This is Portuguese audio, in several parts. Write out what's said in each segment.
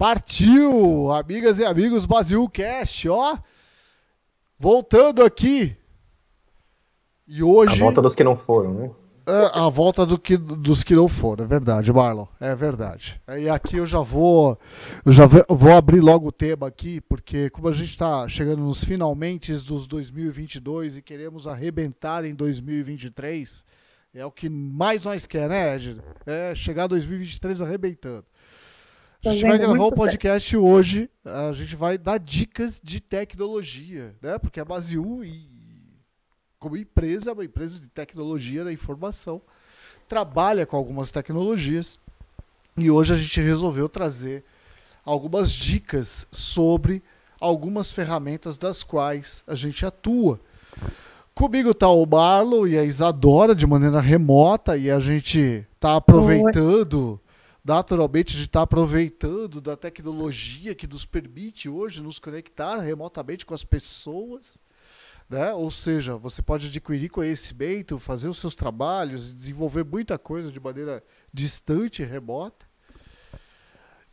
Partiu, amigas e amigos, Brasil Cast, ó. Voltando aqui. E hoje. A volta dos que não foram, né? É, a volta do que, dos que não foram, é verdade, Marlon. É verdade. E aqui eu já vou. Eu já vou abrir logo o tema aqui, porque como a gente está chegando nos finalmente dos 2022 e queremos arrebentar em 2023, é o que mais nós quer, né, Ed? É chegar 2023 arrebentando. A gente vai gravar um podcast certo. hoje. A gente vai dar dicas de tecnologia, né? Porque a 1, como empresa, é uma empresa de tecnologia da informação, trabalha com algumas tecnologias. E hoje a gente resolveu trazer algumas dicas sobre algumas ferramentas das quais a gente atua. Comigo está o Marlon e a Isadora de maneira remota e a gente está aproveitando. Oi naturalmente de estar tá aproveitando da tecnologia que nos permite hoje nos conectar remotamente com as pessoas. Né? Ou seja, você pode adquirir conhecimento, fazer os seus trabalhos, desenvolver muita coisa de maneira distante remota.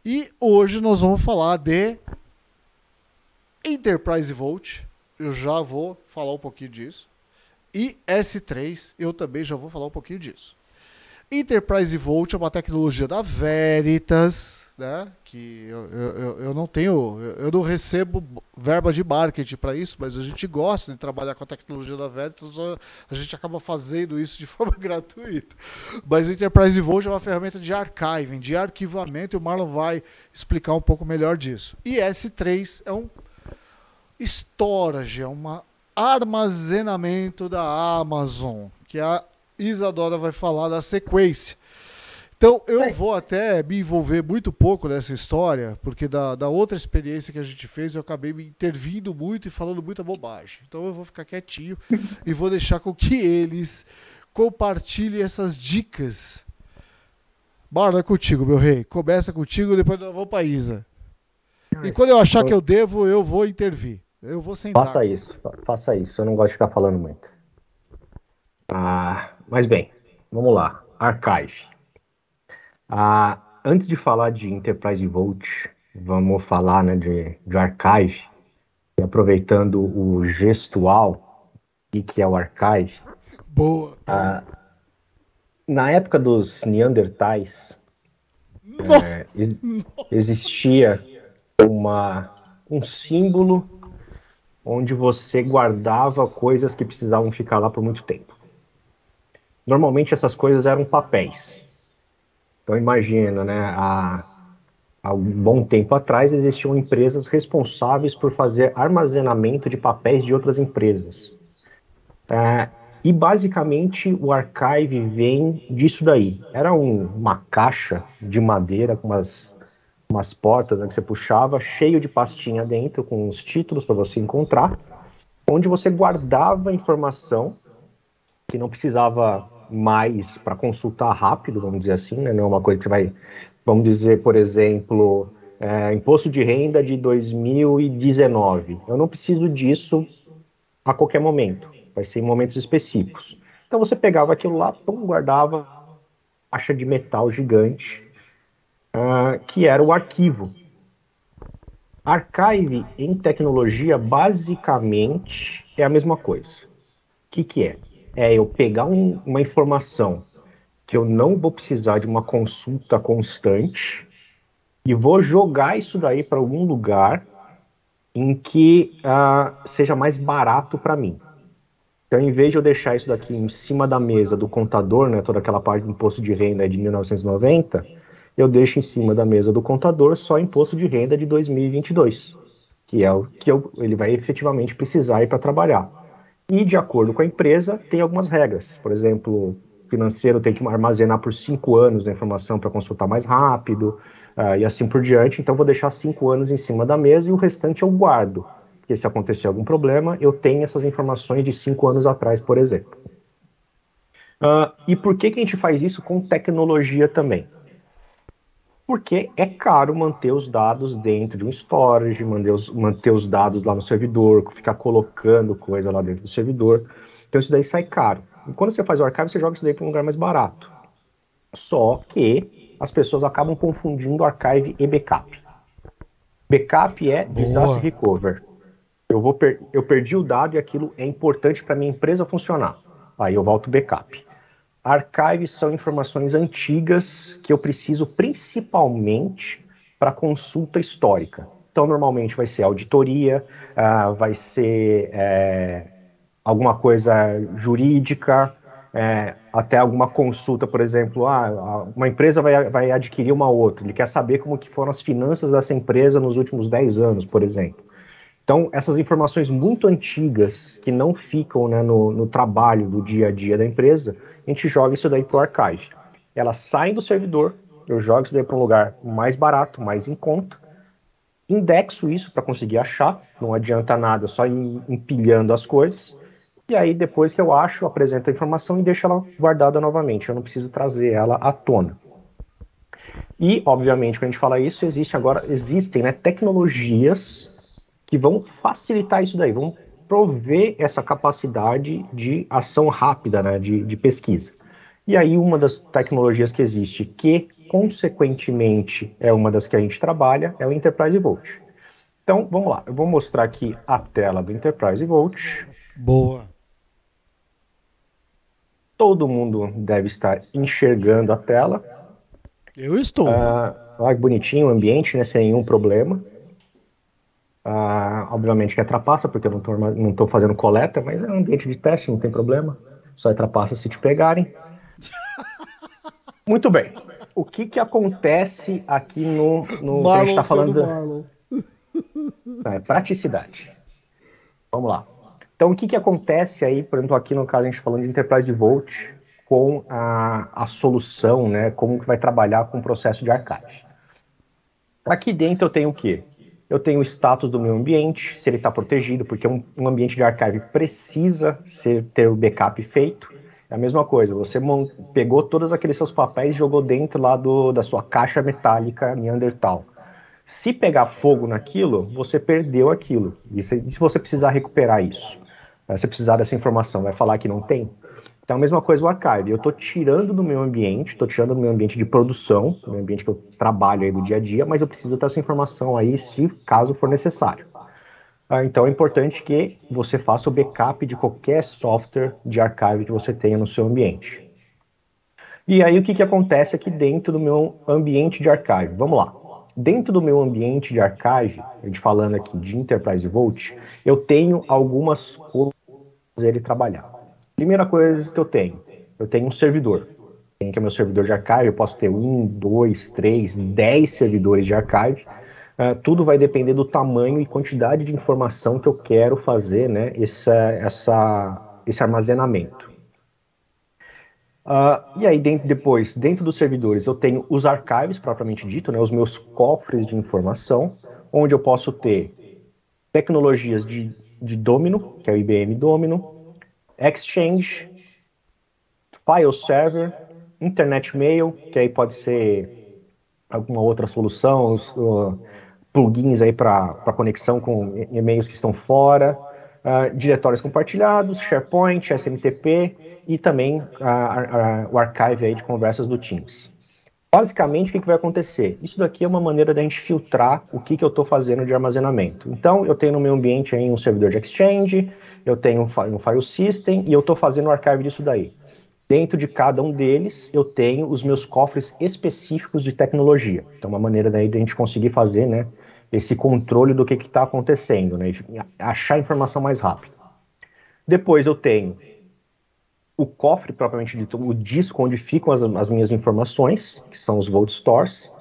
E hoje nós vamos falar de Enterprise Volt. Eu já vou falar um pouquinho disso. E S3, eu também já vou falar um pouquinho disso. Enterprise Volt é uma tecnologia da Veritas, né? Que eu, eu, eu não tenho, eu não recebo verba de marketing para isso, mas a gente gosta de trabalhar com a tecnologia da Veritas, a gente acaba fazendo isso de forma gratuita. Mas o Enterprise Volt é uma ferramenta de archiving, de arquivamento, e o Marlon vai explicar um pouco melhor disso. E S3 é um storage, é um armazenamento da Amazon, que é a Isadora vai falar da sequência. Então, eu vou até me envolver muito pouco nessa história, porque da, da outra experiência que a gente fez, eu acabei me intervindo muito e falando muita bobagem. Então, eu vou ficar quietinho e vou deixar com que eles compartilhem essas dicas. Bora, é contigo, meu rei. Começa contigo, depois nós vamos para Isa. E quando eu achar que eu devo, eu vou intervir. Eu vou sentar. Faça isso, faça isso. Eu não gosto de ficar falando muito. Ah, mas bem, vamos lá. Archive. Ah, antes de falar de Enterprise Vault, vamos falar né, de, de Archive. E aproveitando o gestual, e que é o Archive. Boa. Ah, na época dos Neandertais, é, existia uma, um símbolo onde você guardava coisas que precisavam ficar lá por muito tempo normalmente essas coisas eram papéis. Então imagina, né, há, há um bom tempo atrás existiam empresas responsáveis por fazer armazenamento de papéis de outras empresas. É, e basicamente o archive vem disso daí. Era um, uma caixa de madeira com umas, umas portas né, que você puxava, cheio de pastinha dentro, com os títulos para você encontrar, onde você guardava informação que não precisava mais para consultar rápido, vamos dizer assim, né? não é uma coisa que você vai, vamos dizer, por exemplo, é, imposto de renda de 2019. Eu não preciso disso a qualquer momento, vai ser em momentos específicos. Então você pegava aquilo lá, pum, guardava caixa de metal gigante, uh, que era o arquivo. Archive em tecnologia basicamente é a mesma coisa. O que, que é? É eu pegar um, uma informação que eu não vou precisar de uma consulta constante e vou jogar isso daí para algum lugar em que uh, seja mais barato para mim. Então, em vez de eu deixar isso daqui em cima da mesa do contador, né, toda aquela parte do imposto de renda de 1990, eu deixo em cima da mesa do contador só imposto de renda de 2022, que é o que eu, ele vai efetivamente precisar ir para trabalhar. E, de acordo com a empresa, tem algumas regras. Por exemplo, financeiro tem que armazenar por cinco anos a informação para consultar mais rápido, uh, e assim por diante. Então, vou deixar cinco anos em cima da mesa e o restante eu guardo. Porque se acontecer algum problema, eu tenho essas informações de cinco anos atrás, por exemplo. Uh, e por que, que a gente faz isso com tecnologia também? Porque é caro manter os dados dentro de um storage, manter os, manter os dados lá no servidor, ficar colocando coisa lá dentro do servidor. Então isso daí sai caro. E quando você faz o archive, você joga isso daí para um lugar mais barato. Só que as pessoas acabam confundindo archive e backup. Backup é Boa. disaster recover. Eu, vou per eu perdi o dado e aquilo é importante para minha empresa funcionar. Aí eu volto backup. Archives são informações antigas que eu preciso principalmente para consulta histórica. Então, normalmente vai ser auditoria, uh, vai ser é, alguma coisa jurídica, é, até alguma consulta, por exemplo, ah, uma empresa vai, vai adquirir uma outra, ele quer saber como que foram as finanças dessa empresa nos últimos 10 anos, por exemplo. Então, essas informações muito antigas, que não ficam né, no, no trabalho do dia a dia da empresa, a gente joga isso daí para o archive. Elas saem do servidor, eu jogo isso daí para um lugar mais barato, mais em conta, indexo isso para conseguir achar, não adianta nada só ir empilhando as coisas, e aí, depois que eu acho, eu apresento a informação e deixo ela guardada novamente. Eu não preciso trazer ela à tona. E, obviamente, quando a gente fala isso, existe agora, existem né, tecnologias que vão facilitar isso daí, vão prover essa capacidade de ação rápida, né, de, de pesquisa. E aí, uma das tecnologias que existe, que consequentemente é uma das que a gente trabalha, é o Enterprise Vault. Então, vamos lá. Eu vou mostrar aqui a tela do Enterprise Vault. Boa todo mundo deve estar enxergando a tela. Eu estou. Ah, olha bonitinho o ambiente, né, sem nenhum problema. Ah, obviamente que é trapaça, porque eu não estou não tô fazendo coleta, mas é um ambiente de teste, não tem problema. Só é trapaça se te pegarem. Muito bem. O que que acontece aqui no, no Marlon que a gente está falando? É praticidade. Vamos lá. Então, o que, que acontece aí, por exemplo, aqui no caso a gente falando de Enterprise Vault, com a, a solução, né, como que vai trabalhar com o processo de archive. Aqui dentro eu tenho o quê? Eu tenho o status do meu ambiente, se ele está protegido, porque um, um, ambiente de archive precisa ser, ter o backup feito. É a mesma coisa, você pegou todos aqueles seus papéis e jogou dentro lá do, da sua caixa metálica Neandertal. Se pegar fogo naquilo, você perdeu aquilo. E se, se você precisar recuperar isso? você precisar dessa informação, vai falar que não tem? Então, a mesma coisa o archive. Eu estou tirando do meu ambiente, estou tirando do meu ambiente de produção, do meu ambiente que eu trabalho aí do dia a dia, mas eu preciso ter essa informação aí, se caso for necessário. Ah, então, é importante que você faça o backup de qualquer software de archive que você tenha no seu ambiente. E aí, o que, que acontece aqui dentro do meu ambiente de archive? Vamos lá. Dentro do meu ambiente de archive, a gente falando aqui de Enterprise Vault, eu tenho algumas coisas ele trabalhar. Primeira coisa que eu tenho, eu tenho um servidor, que é meu servidor de archive, eu posso ter um, dois, três, dez servidores de archive, uh, tudo vai depender do tamanho e quantidade de informação que eu quero fazer, né, essa, essa, esse armazenamento. Uh, e aí, dentro, depois, dentro dos servidores, eu tenho os archives, propriamente dito, né, os meus cofres de informação, onde eu posso ter tecnologias de, de Domino, que é o IBM Domino, Exchange, File Server, Internet Mail, que aí pode ser alguma outra solução, uh, plugins aí para conexão com e-mails que estão fora, uh, diretórios compartilhados, SharePoint, SMTP e também uh, o archive aí de conversas do Teams. Basicamente, o que, que vai acontecer? Isso daqui é uma maneira da gente filtrar o que, que eu estou fazendo de armazenamento. Então, eu tenho no meu ambiente aí um servidor de Exchange, eu tenho um file system e eu estou fazendo o archive disso daí. Dentro de cada um deles, eu tenho os meus cofres específicos de tecnologia. Então, uma maneira daí de a gente conseguir fazer né, esse controle do que está acontecendo, né, achar informação mais rápido. Depois eu tenho o cofre propriamente dito, o disco onde ficam as, as minhas informações, que são os Vault Stores.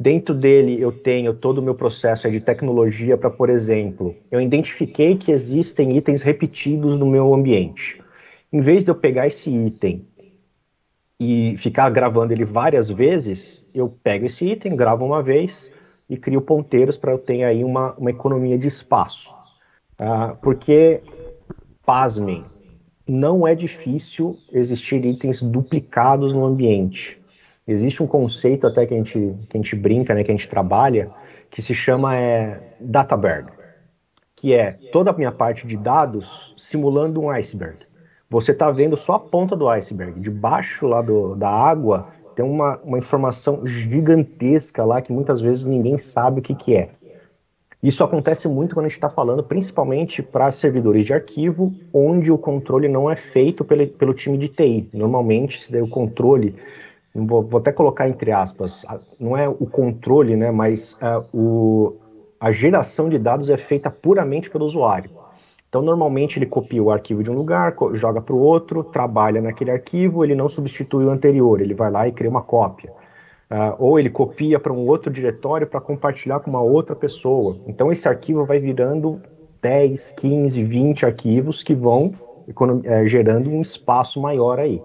Dentro dele eu tenho todo o meu processo de tecnologia para, por exemplo, eu identifiquei que existem itens repetidos no meu ambiente. Em vez de eu pegar esse item e ficar gravando ele várias vezes, eu pego esse item, gravo uma vez e crio ponteiros para eu ter aí uma, uma economia de espaço. Uh, porque, pasmem, não é difícil existir itens duplicados no ambiente. Existe um conceito até que a gente, que a gente brinca, né, que a gente trabalha, que se chama é, Databerg, que é toda a minha parte de dados simulando um iceberg. Você está vendo só a ponta do iceberg. Debaixo lá do, da água tem uma, uma informação gigantesca lá que muitas vezes ninguém sabe o que, que é. Isso acontece muito quando a gente está falando, principalmente para servidores de arquivo, onde o controle não é feito pelo, pelo time de TI. Normalmente, der o controle, vou, vou, até colocar entre aspas, não é o controle, né, mas uh, o, a geração de dados é feita puramente pelo usuário. Então, normalmente, ele copia o arquivo de um lugar, joga para o outro, trabalha naquele arquivo, ele não substitui o anterior, ele vai lá e cria uma cópia. Uh, ou ele copia para um outro diretório para compartilhar com uma outra pessoa. Então esse arquivo vai virando 10, 15, 20 arquivos que vão é, gerando um espaço maior aí.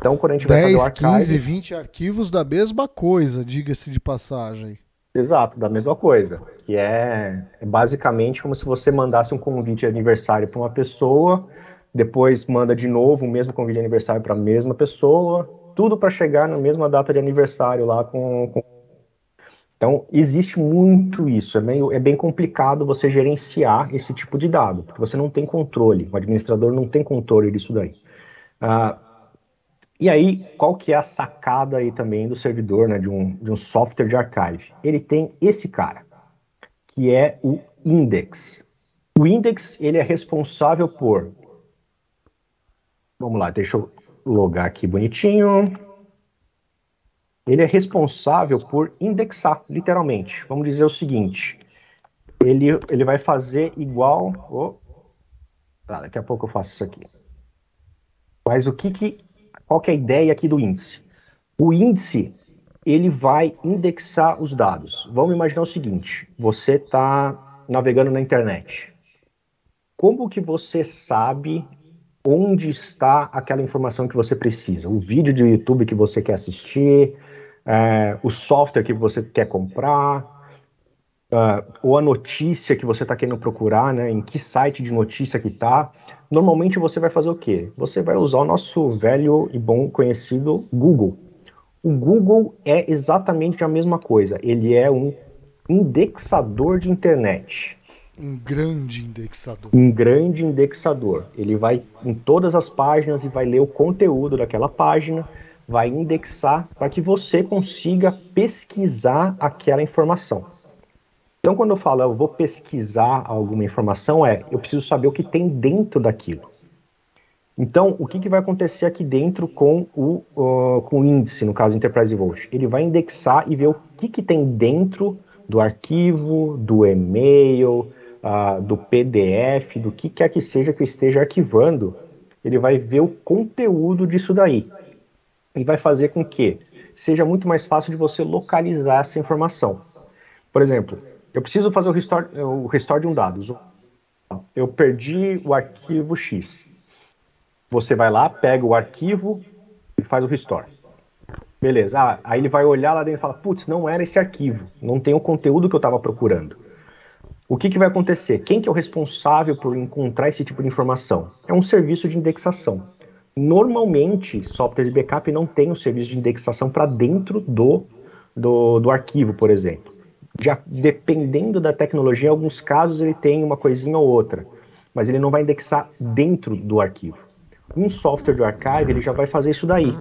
Então quando a gente 10, vai fazer o archive... 15, 20 arquivos da mesma coisa, diga-se de passagem. Exato, da mesma coisa. Que é, é basicamente como se você mandasse um convite de aniversário para uma pessoa, depois manda de novo o mesmo convite de aniversário para a mesma pessoa, tudo para chegar na mesma data de aniversário lá com, com... Então, existe muito isso. É, meio, é bem complicado você gerenciar esse tipo de dado, porque você não tem controle, o administrador não tem controle disso daí. Ah, e aí, qual que é a sacada aí também do servidor, né, de um, de um software de archive? Ele tem esse cara, que é o index. O index, ele é responsável por... Vamos lá, deixa eu logar aqui bonitinho. Ele é responsável por indexar, literalmente. Vamos dizer o seguinte: ele, ele vai fazer igual. Oh, tá, daqui a pouco eu faço isso aqui. Mas o que, que qual que é a ideia aqui do índice? O índice ele vai indexar os dados. Vamos imaginar o seguinte: você está navegando na internet. Como que você sabe onde está aquela informação que você precisa. O vídeo do YouTube que você quer assistir, é, o software que você quer comprar, uh, ou a notícia que você está querendo procurar, né, em que site de notícia que está. Normalmente você vai fazer o quê? Você vai usar o nosso velho e bom conhecido Google. O Google é exatamente a mesma coisa. Ele é um indexador de internet. Um grande indexador. Um grande indexador. Ele vai em todas as páginas e vai ler o conteúdo daquela página, vai indexar para que você consiga pesquisar aquela informação. Então, quando eu falo eu vou pesquisar alguma informação, é eu preciso saber o que tem dentro daquilo. Então, o que, que vai acontecer aqui dentro com o, uh, com o índice, no caso Enterprise Vault? Ele vai indexar e ver o que, que tem dentro do arquivo, do e-mail, uh, do PDF, do que quer que seja que esteja arquivando, ele vai ver o conteúdo disso daí. E vai fazer com que seja muito mais fácil de você localizar essa informação. Por exemplo, eu preciso fazer o restore, o restore de um dado. Eu perdi o arquivo X. Você vai lá, pega o arquivo e faz o restore. Beleza. Ah, aí ele vai olhar lá dentro e fala: putz, não era esse arquivo. Não tem o conteúdo que eu estava procurando. O que, que vai acontecer? Quem que é o responsável por encontrar esse tipo de informação? É um serviço de indexação. Normalmente, software de backup não tem um serviço de indexação para dentro do, do, do, arquivo, por exemplo. Já dependendo da tecnologia, em alguns casos ele tem uma coisinha ou outra, mas ele não vai indexar dentro do arquivo. Um software de archive ele já vai fazer isso daí.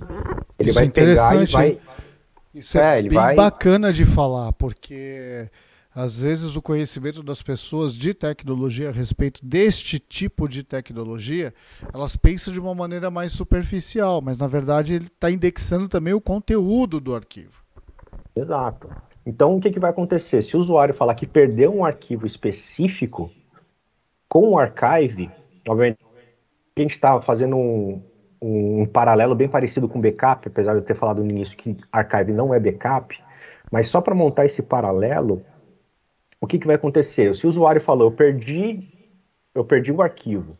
Ele isso vai é pegar e vai. Isso é, é bem vai... bacana de falar, porque às vezes o conhecimento das pessoas de tecnologia a respeito deste tipo de tecnologia, elas pensam de uma maneira mais superficial, mas na verdade ele está indexando também o conteúdo do arquivo. Exato. Então o que, que vai acontecer? Se o usuário falar que perdeu um arquivo específico, com o archive, obviamente a gente está fazendo um, um, paralelo bem parecido com backup, apesar de eu ter falado no início que archive não é backup, mas só para montar esse paralelo, o que, que vai acontecer? Se o usuário falou, eu perdi, eu perdi o arquivo,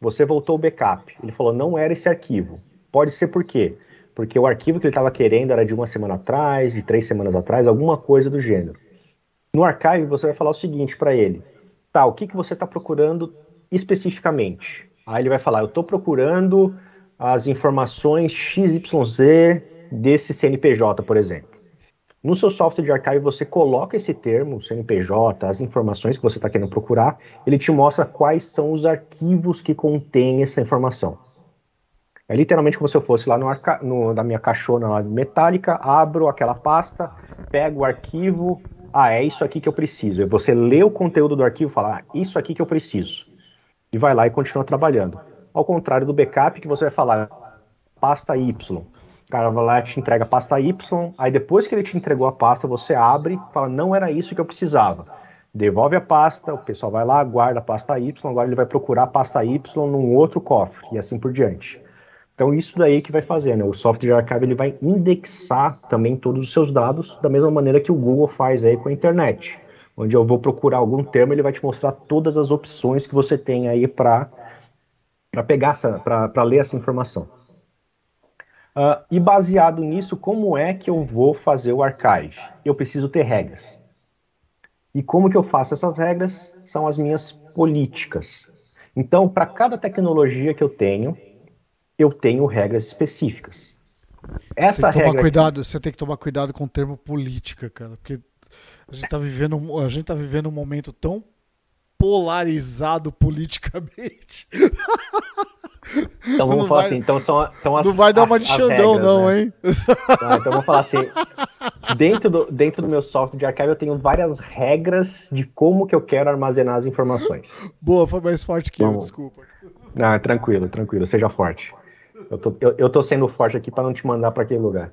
você voltou o backup, ele falou, não era esse arquivo. Pode ser por quê? Porque o arquivo que ele estava querendo era de uma semana atrás, de três semanas atrás, alguma coisa do gênero. No archive, você vai falar o seguinte para ele: tá, o que, que você está procurando especificamente? Aí ele vai falar: eu estou procurando as informações XYZ desse CNPJ, por exemplo. No seu software de archive, você coloca esse termo, CNPJ, as informações que você está querendo procurar, ele te mostra quais são os arquivos que contêm essa informação. É literalmente como se eu fosse lá no, arca no, na minha caixona lá metálica, abro aquela pasta, pego o arquivo, ah, é isso aqui que eu preciso. E você lê o conteúdo do arquivo e fala, ah, isso aqui que eu preciso. E vai lá e continua trabalhando. Ao contrário do backup, que você vai falar pasta Y. O cara vai lá e te entrega a pasta Y, aí depois que ele te entregou a pasta, você abre e fala, não era isso que eu precisava. Devolve a pasta, o pessoal vai lá, guarda a pasta Y, agora ele vai procurar a pasta Y num outro cofre, e assim por diante. Então isso daí que vai fazer, né? O software archive ele vai indexar também todos os seus dados da mesma maneira que o Google faz aí com a internet, onde eu vou procurar algum termo, ele vai te mostrar todas as opções que você tem aí para para pegar essa, para ler essa informação. Uh, e baseado nisso, como é que eu vou fazer o archive? Eu preciso ter regras. E como que eu faço essas regras? São as minhas políticas. Então, para cada tecnologia que eu tenho, eu tenho regras específicas. Essa tem regra. Cuidado, você tem que tomar cuidado com o termo política, cara, porque a gente está vivendo, a gente tá vivendo um momento tão polarizado politicamente. Então vamos não falar vai, assim, então são, são as Não vai dar uma de Xandão, não, né? hein? Tá, então vamos falar assim. Dentro do, dentro do meu software de arquivo eu tenho várias regras de como que eu quero armazenar as informações. Boa, foi mais forte que vamos. eu, desculpa. Não, tranquilo, tranquilo, seja forte. Eu tô, eu, eu tô sendo forte aqui para não te mandar para aquele lugar.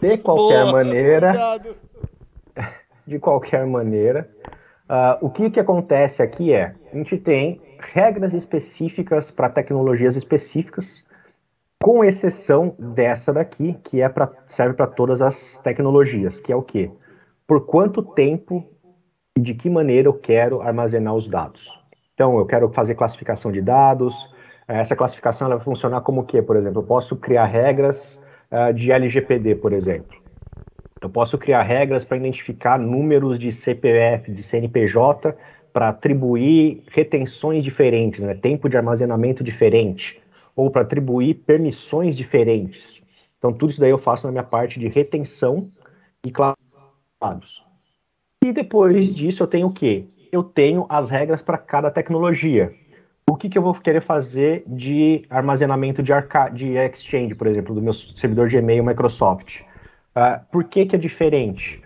De qualquer Boa, maneira. Obrigado. De qualquer maneira. Uh, o que, que acontece aqui é: a gente tem regras específicas para tecnologias específicas, com exceção dessa daqui, que é pra, serve para todas as tecnologias, que é o quê? Por quanto tempo e de que maneira eu quero armazenar os dados. Então, eu quero fazer classificação de dados, essa classificação vai funcionar como o quê, por exemplo? Eu posso criar regras uh, de LGPD, por exemplo. Eu posso criar regras para identificar números de CPF, de CNPJ, para atribuir retenções diferentes, né? tempo de armazenamento diferente, ou para atribuir permissões diferentes. Então, tudo isso daí eu faço na minha parte de retenção e dados. E depois disso, eu tenho o quê? Eu tenho as regras para cada tecnologia o que, que eu vou querer fazer de armazenamento de, de Exchange, por exemplo, do meu servidor de e-mail Microsoft. Uh, por que, que é diferente?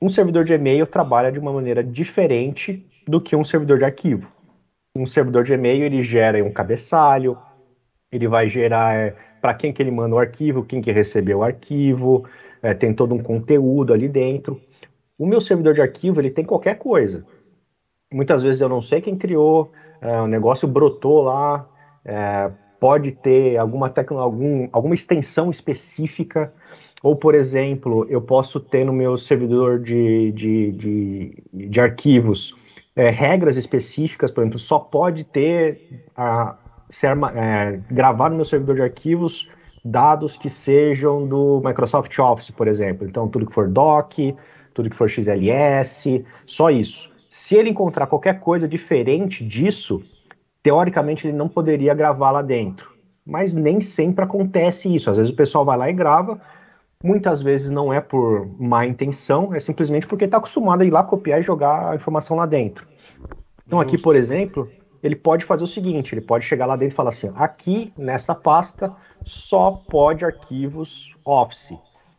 Um servidor de e-mail trabalha de uma maneira diferente do que um servidor de arquivo. Um servidor de e-mail ele gera um cabeçalho, ele vai gerar é, para quem que ele manda o arquivo, quem que recebeu o arquivo, é, tem todo um conteúdo ali dentro. O meu servidor de arquivo ele tem qualquer coisa. Muitas vezes eu não sei quem criou, é, o negócio brotou lá, é, pode ter alguma, algum, alguma extensão específica, ou, por exemplo, eu posso ter no meu servidor de, de, de, de arquivos é, regras específicas, por exemplo, só pode ter a, ser, é, gravar no meu servidor de arquivos dados que sejam do Microsoft Office, por exemplo. Então, tudo que for doc, tudo que for XLS, só isso. Se ele encontrar qualquer coisa diferente disso, teoricamente ele não poderia gravar lá dentro. Mas nem sempre acontece isso. Às vezes o pessoal vai lá e grava, muitas vezes não é por má intenção, é simplesmente porque está acostumado a ir lá copiar e jogar a informação lá dentro. Então aqui, por exemplo, ele pode fazer o seguinte, ele pode chegar lá dentro e falar assim, aqui nessa pasta só pode arquivos Office.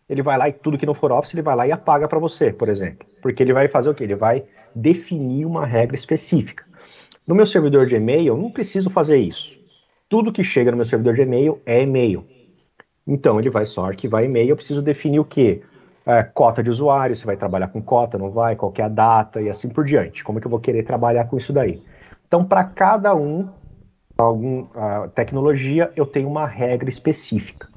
Ele vai lá e tudo que não for Office, ele vai lá e apaga para você, por exemplo. Porque ele vai fazer o quê? Ele vai definir uma regra específica. No meu servidor de e-mail, eu não preciso fazer isso. Tudo que chega no meu servidor de e-mail é e-mail. Então, ele vai só arquivar e-mail, eu preciso definir o quê? É, cota de usuário, se vai trabalhar com cota, não vai, qual é a data e assim por diante. Como é que eu vou querer trabalhar com isso daí? Então, para cada um, algum tecnologia, eu tenho uma regra específica.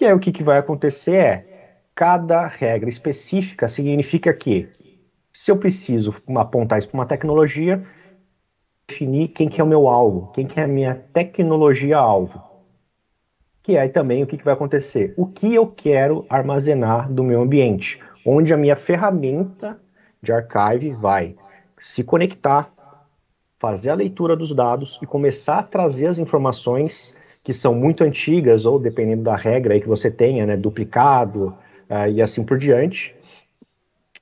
E aí o que, que vai acontecer é, cada regra específica significa que se eu preciso apontar isso para uma tecnologia, definir quem que é o meu alvo, quem que é a minha tecnologia-alvo. Que é também o que, que vai acontecer. O que eu quero armazenar do meu ambiente, onde a minha ferramenta de archive vai se conectar, fazer a leitura dos dados e começar a trazer as informações que são muito antigas, ou dependendo da regra aí que você tenha, né, duplicado uh, e assim por diante,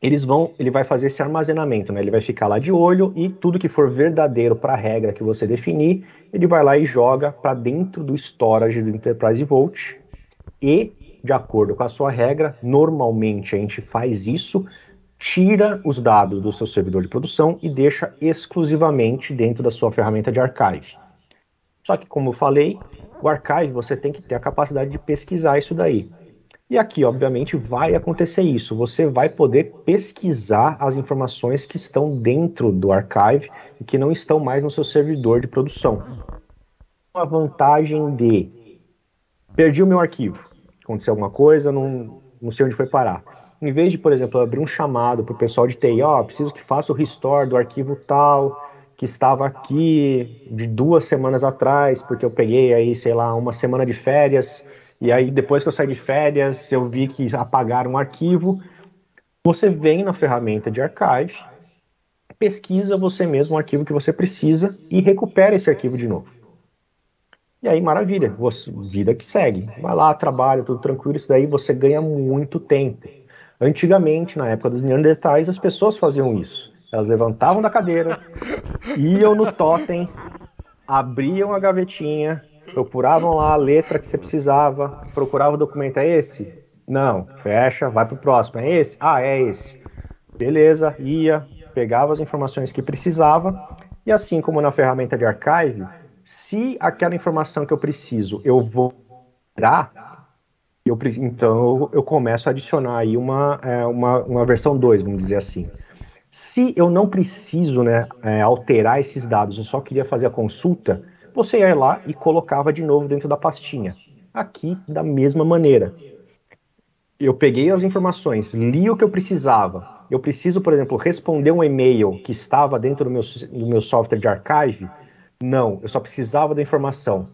eles vão, ele vai fazer esse armazenamento, né? Ele vai ficar lá de olho e tudo que for verdadeiro para a regra que você definir, ele vai lá e joga para dentro do storage do Enterprise Vault e de acordo com a sua regra, normalmente a gente faz isso tira os dados do seu servidor de produção e deixa exclusivamente dentro da sua ferramenta de archive. Só que, como eu falei, o archive você tem que ter a capacidade de pesquisar isso daí. E aqui, obviamente, vai acontecer isso. Você vai poder pesquisar as informações que estão dentro do archive e que não estão mais no seu servidor de produção. A vantagem de perdi o meu arquivo, aconteceu alguma coisa, não, não sei onde foi parar. Em vez de, por exemplo, abrir um chamado para o pessoal de TI, ó, oh, preciso que faça o restore do arquivo tal, que estava aqui de duas semanas atrás, porque eu peguei aí, sei lá, uma semana de férias e aí, depois que eu saí de férias, eu vi que apagaram um arquivo. Você vem na ferramenta de archive, pesquisa você mesmo o arquivo que você precisa e recupera esse arquivo de novo. E aí, maravilha, você, vida que segue. Vai lá, trabalha, tudo tranquilo, isso daí você ganha muito tempo. Antigamente, na época dos Neandertais, as pessoas faziam isso. Elas levantavam da cadeira, iam no totem, abriam a gavetinha, procuravam lá a letra que você precisava, procurava o documento, é esse? Não, fecha, vai pro próximo, é esse? Ah, é esse. Beleza, ia, pegava as informações que precisava, e assim como na ferramenta de archive, se aquela informação que eu preciso eu vou tirar, eu, então eu começo a adicionar aí uma, é, uma, uma versão 2, vamos dizer assim. Se eu não preciso né, é, alterar esses dados, eu só queria fazer a consulta, você ia lá e colocava de novo dentro da pastinha. Aqui, da mesma maneira. Eu peguei as informações, li o que eu precisava. Eu preciso, por exemplo, responder um e-mail que estava dentro do meu, do meu software de archive? Não, eu só precisava da informação.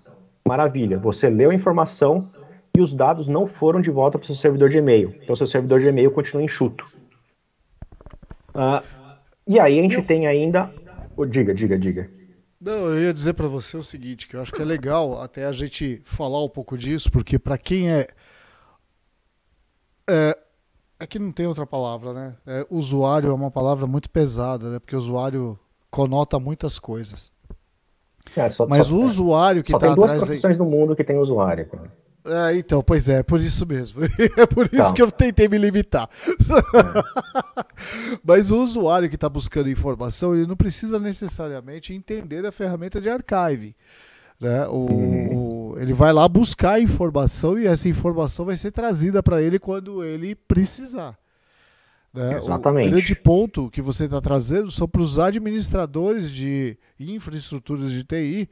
Maravilha, você leu a informação e os dados não foram de volta para o seu servidor de e-mail. Então, seu servidor de e-mail continua enxuto. Uh, e aí a gente tem ainda. Oh, diga, diga, diga. Não, eu ia dizer para você o seguinte, que eu acho que é legal até a gente falar um pouco disso, porque para quem é, é é que não tem outra palavra, né? É, usuário é uma palavra muito pesada, né? Porque usuário conota muitas coisas. É, só, Mas só, o usuário que está atrás... Só tem duas profissões no mundo que tem usuário. Cara. É, então, pois é, por isso mesmo. É por isso tá. que eu tentei me limitar. É. Mas o usuário que está buscando informação, ele não precisa necessariamente entender a ferramenta de archive. Né? O, uhum. o, ele vai lá buscar a informação e essa informação vai ser trazida para ele quando ele precisar. Né? Exatamente. O grande ponto que você está trazendo são para os administradores de infraestruturas de TI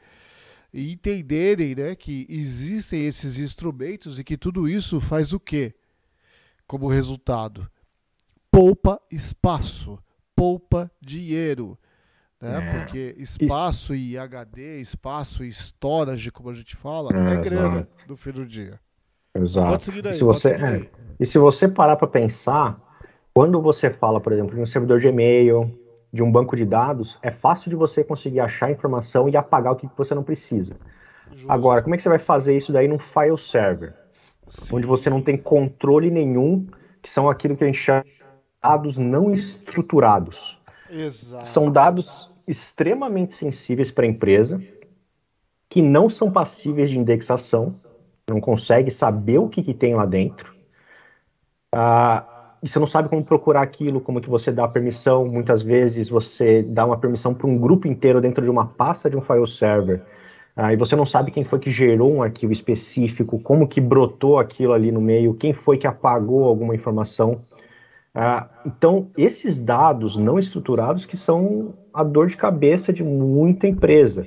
e entenderem né, que existem esses instrumentos e que tudo isso faz o quê? Como resultado? Poupa espaço, poupa dinheiro. Né? É. Porque espaço isso. e HD, espaço e storage, como a gente fala, é, é grana no fim do dia. Exato. Daí, se você, é, e se você parar para pensar, quando você fala, por exemplo, de um servidor de e-mail, de um banco de dados, é fácil de você conseguir achar informação e apagar o que você não precisa. Justo. Agora, como é que você vai fazer isso daí num file server? Sim. Onde você não tem controle nenhum, que são aquilo que a gente chama de dados não estruturados. Exato. São dados extremamente sensíveis para a empresa, que não são passíveis de indexação, não consegue saber o que, que tem lá dentro. Ah, e você não sabe como procurar aquilo, como que você dá permissão. Muitas vezes você dá uma permissão para um grupo inteiro dentro de uma pasta de um file server. Aí você não sabe quem foi que gerou um arquivo específico, como que brotou aquilo ali no meio, quem foi que apagou alguma informação. Ah, então, esses dados não estruturados que são a dor de cabeça de muita empresa.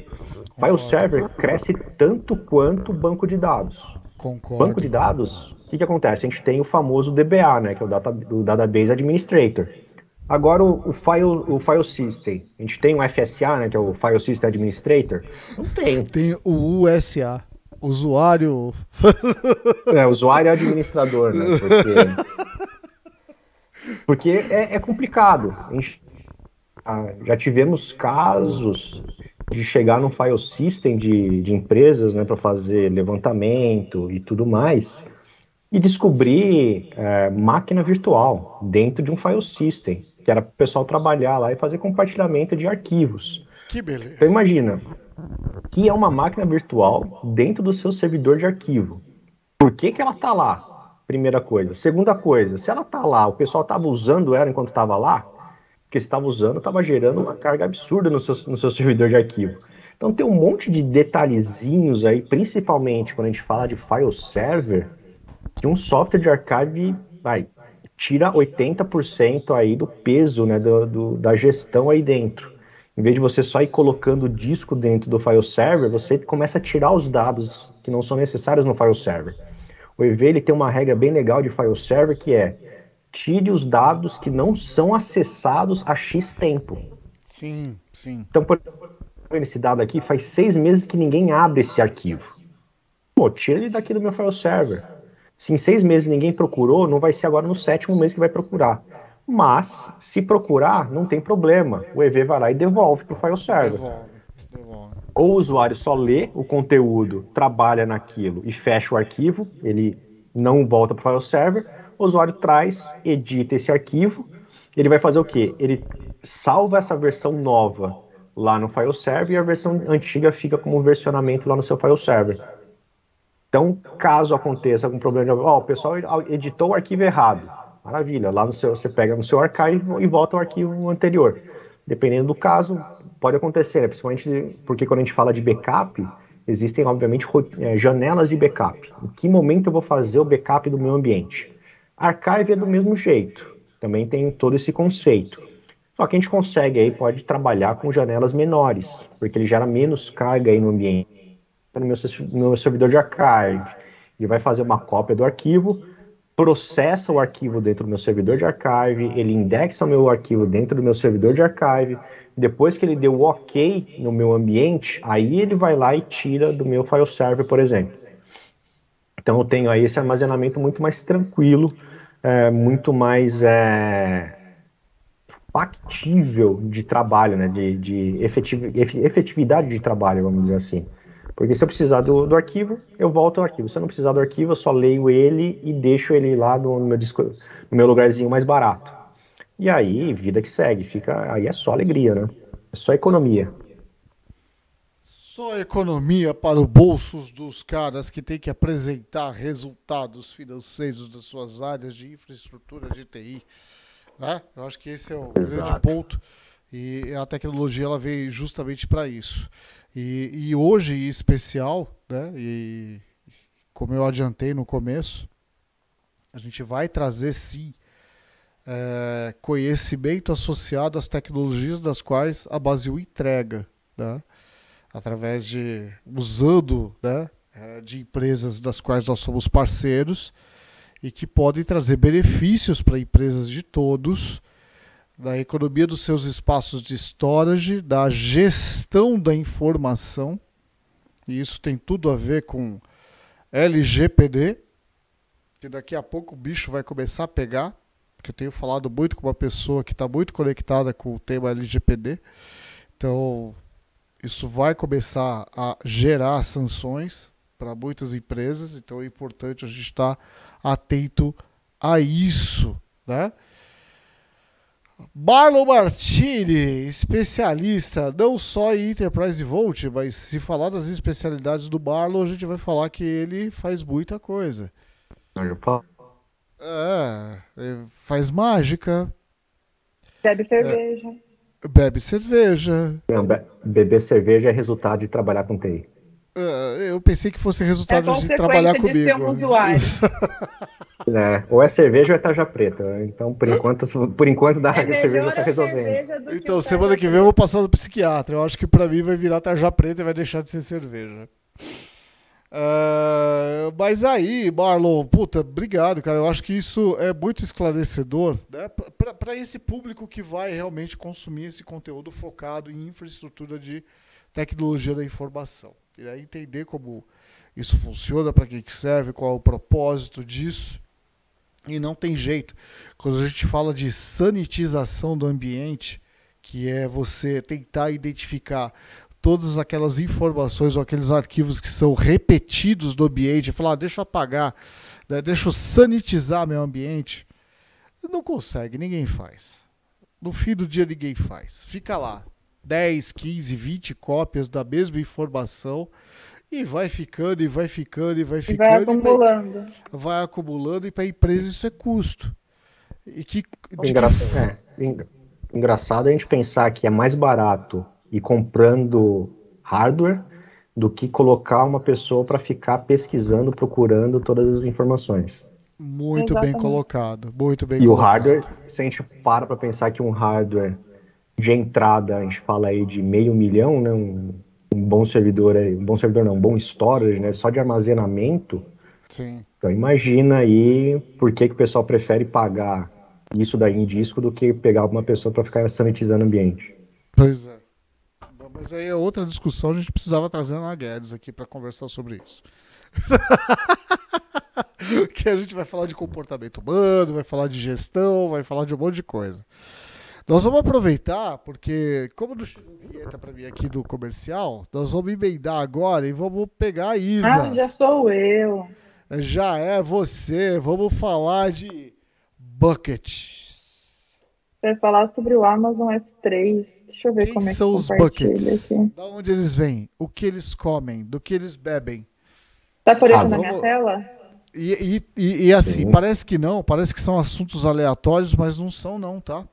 File server cresce tanto quanto o banco de dados. Concordo. Banco de dados que, que acontece? A gente tem o famoso DBA, né, que é o, data, o Database Administrator. Agora, o, o, file, o File System, a gente tem o FSA, né, que é o File System Administrator? Não tem. Tem o USA, usuário... é, usuário administrador, né, porque... Porque é, é complicado. Gente, ah, já tivemos casos de chegar no file system de, de empresas né, para fazer levantamento e tudo mais, e descobrir é, máquina virtual dentro de um file system, que era para o pessoal trabalhar lá e fazer compartilhamento de arquivos. Que beleza. Então imagina, que é uma máquina virtual dentro do seu servidor de arquivo. Por que, que ela está lá? Primeira coisa. Segunda coisa, se ela tá lá, o pessoal estava usando ela enquanto estava lá, se estava usando, estava gerando uma carga absurda no seu, no seu servidor de arquivo. Então tem um monte de detalhezinhos aí, principalmente quando a gente fala de file server, que um software de archive vai, tira 80% aí do peso né, do, do, da gestão aí dentro. Em vez de você só ir colocando o disco dentro do file server, você começa a tirar os dados que não são necessários no file server. O EV ele tem uma regra bem legal de file server que é tire os dados que não são acessados a X tempo. Sim, sim. Então, por esse dado aqui, faz seis meses que ninguém abre esse arquivo. Pô, tira ele daqui do meu file server. Se em seis meses ninguém procurou, não vai ser agora no sétimo mês que vai procurar. Mas, se procurar, não tem problema. O EV vai lá e devolve para o file server. Devolve, devolve. Ou o usuário só lê o conteúdo, trabalha naquilo e fecha o arquivo, ele não volta para o file server. O usuário traz, edita esse arquivo. Ele vai fazer o quê? Ele salva essa versão nova lá no file server e a versão antiga fica como versionamento lá no seu file server. Então, caso aconteça algum problema, oh, o pessoal editou o arquivo errado Maravilha. Lá no seu, você pega no seu arquivo e volta ao arquivo anterior. Dependendo do caso, pode acontecer, né? principalmente porque quando a gente fala de backup, existem, obviamente, é, janelas de backup. Em que momento eu vou fazer o backup do meu ambiente? Archive é do mesmo jeito. Também tem todo esse conceito. Só que a gente consegue aí, pode trabalhar com janelas menores, porque ele gera menos carga aí no ambiente. No meu, no servidor de archive, ele vai fazer uma cópia do arquivo, processa o arquivo dentro do meu servidor de archive, ele indexa o meu arquivo dentro do meu servidor de archive, depois que ele deu o ok no meu ambiente, aí ele vai lá e tira do meu file server, por exemplo. Então eu tenho aí esse armazenamento muito mais tranquilo, é, muito mais é, factível de trabalho, né, de, de efetividade de trabalho, vamos dizer assim. Porque se eu precisar do, do arquivo, eu volto ao arquivo. Se eu não precisar do arquivo, eu só leio ele e deixo ele lá no, meu, disco, no meu lugarzinho mais barato. E aí, vida que segue. Fica, aí é só alegria, né? É só economia. Só economia para os bolsos dos caras que têm que apresentar resultados financeiros das suas áreas de infraestrutura de TI. Né? Eu acho que esse é o Exato. grande ponto. E a tecnologia ela veio justamente para isso. E, e hoje, em especial, né, e como eu adiantei no começo, a gente vai trazer sim é, conhecimento associado às tecnologias das quais a Basil entrega, né, através de usando né, é, de empresas das quais nós somos parceiros e que podem trazer benefícios para empresas de todos da economia dos seus espaços de storage, da gestão da informação, e isso tem tudo a ver com LGPD, que daqui a pouco o bicho vai começar a pegar, porque eu tenho falado muito com uma pessoa que está muito conectada com o tema LGPD, então isso vai começar a gerar sanções para muitas empresas, então é importante a gente estar atento a isso, né? Marlon Martini, especialista não só em Enterprise Volt, mas se falar das especialidades do Marlon, a gente vai falar que ele faz muita coisa. É, faz mágica. Bebe cerveja. É, bebe cerveja. Não, be beber cerveja é resultado de trabalhar com TI. Uh, eu pensei que fosse resultado é de trabalhar comigo. De ser um usuário. é, ou é cerveja ou é tarja preta. Então, por enquanto, por enquanto dá é cerveja tá resolvendo. Então, semana que vem eu vou passar no psiquiatra. Eu acho que para mim vai virar tarja preta e vai deixar de ser cerveja. Uh, mas aí, Marlon, puta, obrigado, cara. Eu acho que isso é muito esclarecedor né? para esse público que vai realmente consumir esse conteúdo focado em infraestrutura de tecnologia da informação. E aí entender como isso funciona, para que serve, qual é o propósito disso. E não tem jeito. Quando a gente fala de sanitização do ambiente, que é você tentar identificar todas aquelas informações ou aqueles arquivos que são repetidos do ambiente, falar, ah, deixa eu apagar, né, deixa eu sanitizar meu ambiente. Não consegue, ninguém faz. No fim do dia ninguém faz. Fica lá, 10, 15, 20 cópias da mesma informação E vai ficando, e vai ficando, e vai E ficando. vai e acumulando. vai acumulando e para a empresa isso é custo. E que, que é, en- engraçado a gente pensar que é mais barato ir comprando hardware do que colocar uma pessoa para ficar pesquisando, procurando todas as informações. muito bem Exatamente. colocado, muito bem E o colocado. hardware, se a gente para para pensar que um hardware de entrada, a gente fala aí de meio milhão, né? Um, um bom servidor, aí, um bom servidor não, um bom storage, né? Só de armazenamento. Sim. Então imagina aí por que, que o pessoal prefere pagar isso daí em disco do que pegar uma pessoa para ficar sanitizando o ambiente. Pois é. Mas aí é outra discussão, a gente precisava trazer a Ana Guedes aqui para conversar sobre isso. que a gente vai falar de comportamento humano, vai falar de gestão, vai falar de um monte de coisa. Nós vamos aproveitar, porque como não chegou vinheta para mim aqui do comercial, nós vamos emendar agora e vamos pegar a Isa. Ah, já sou eu. Já é você. Vamos falar de buckets. Você vai falar sobre o Amazon S3. Deixa eu ver Quem como é que são os buckets? aqui. Da onde eles vêm? O que eles comem? Do que eles bebem? Tá aparecendo Ah, na minha vamos- tela? E, e- e- e assim, Sim. parece que não, parece que são assuntos aleatórios, mas não são não, tá?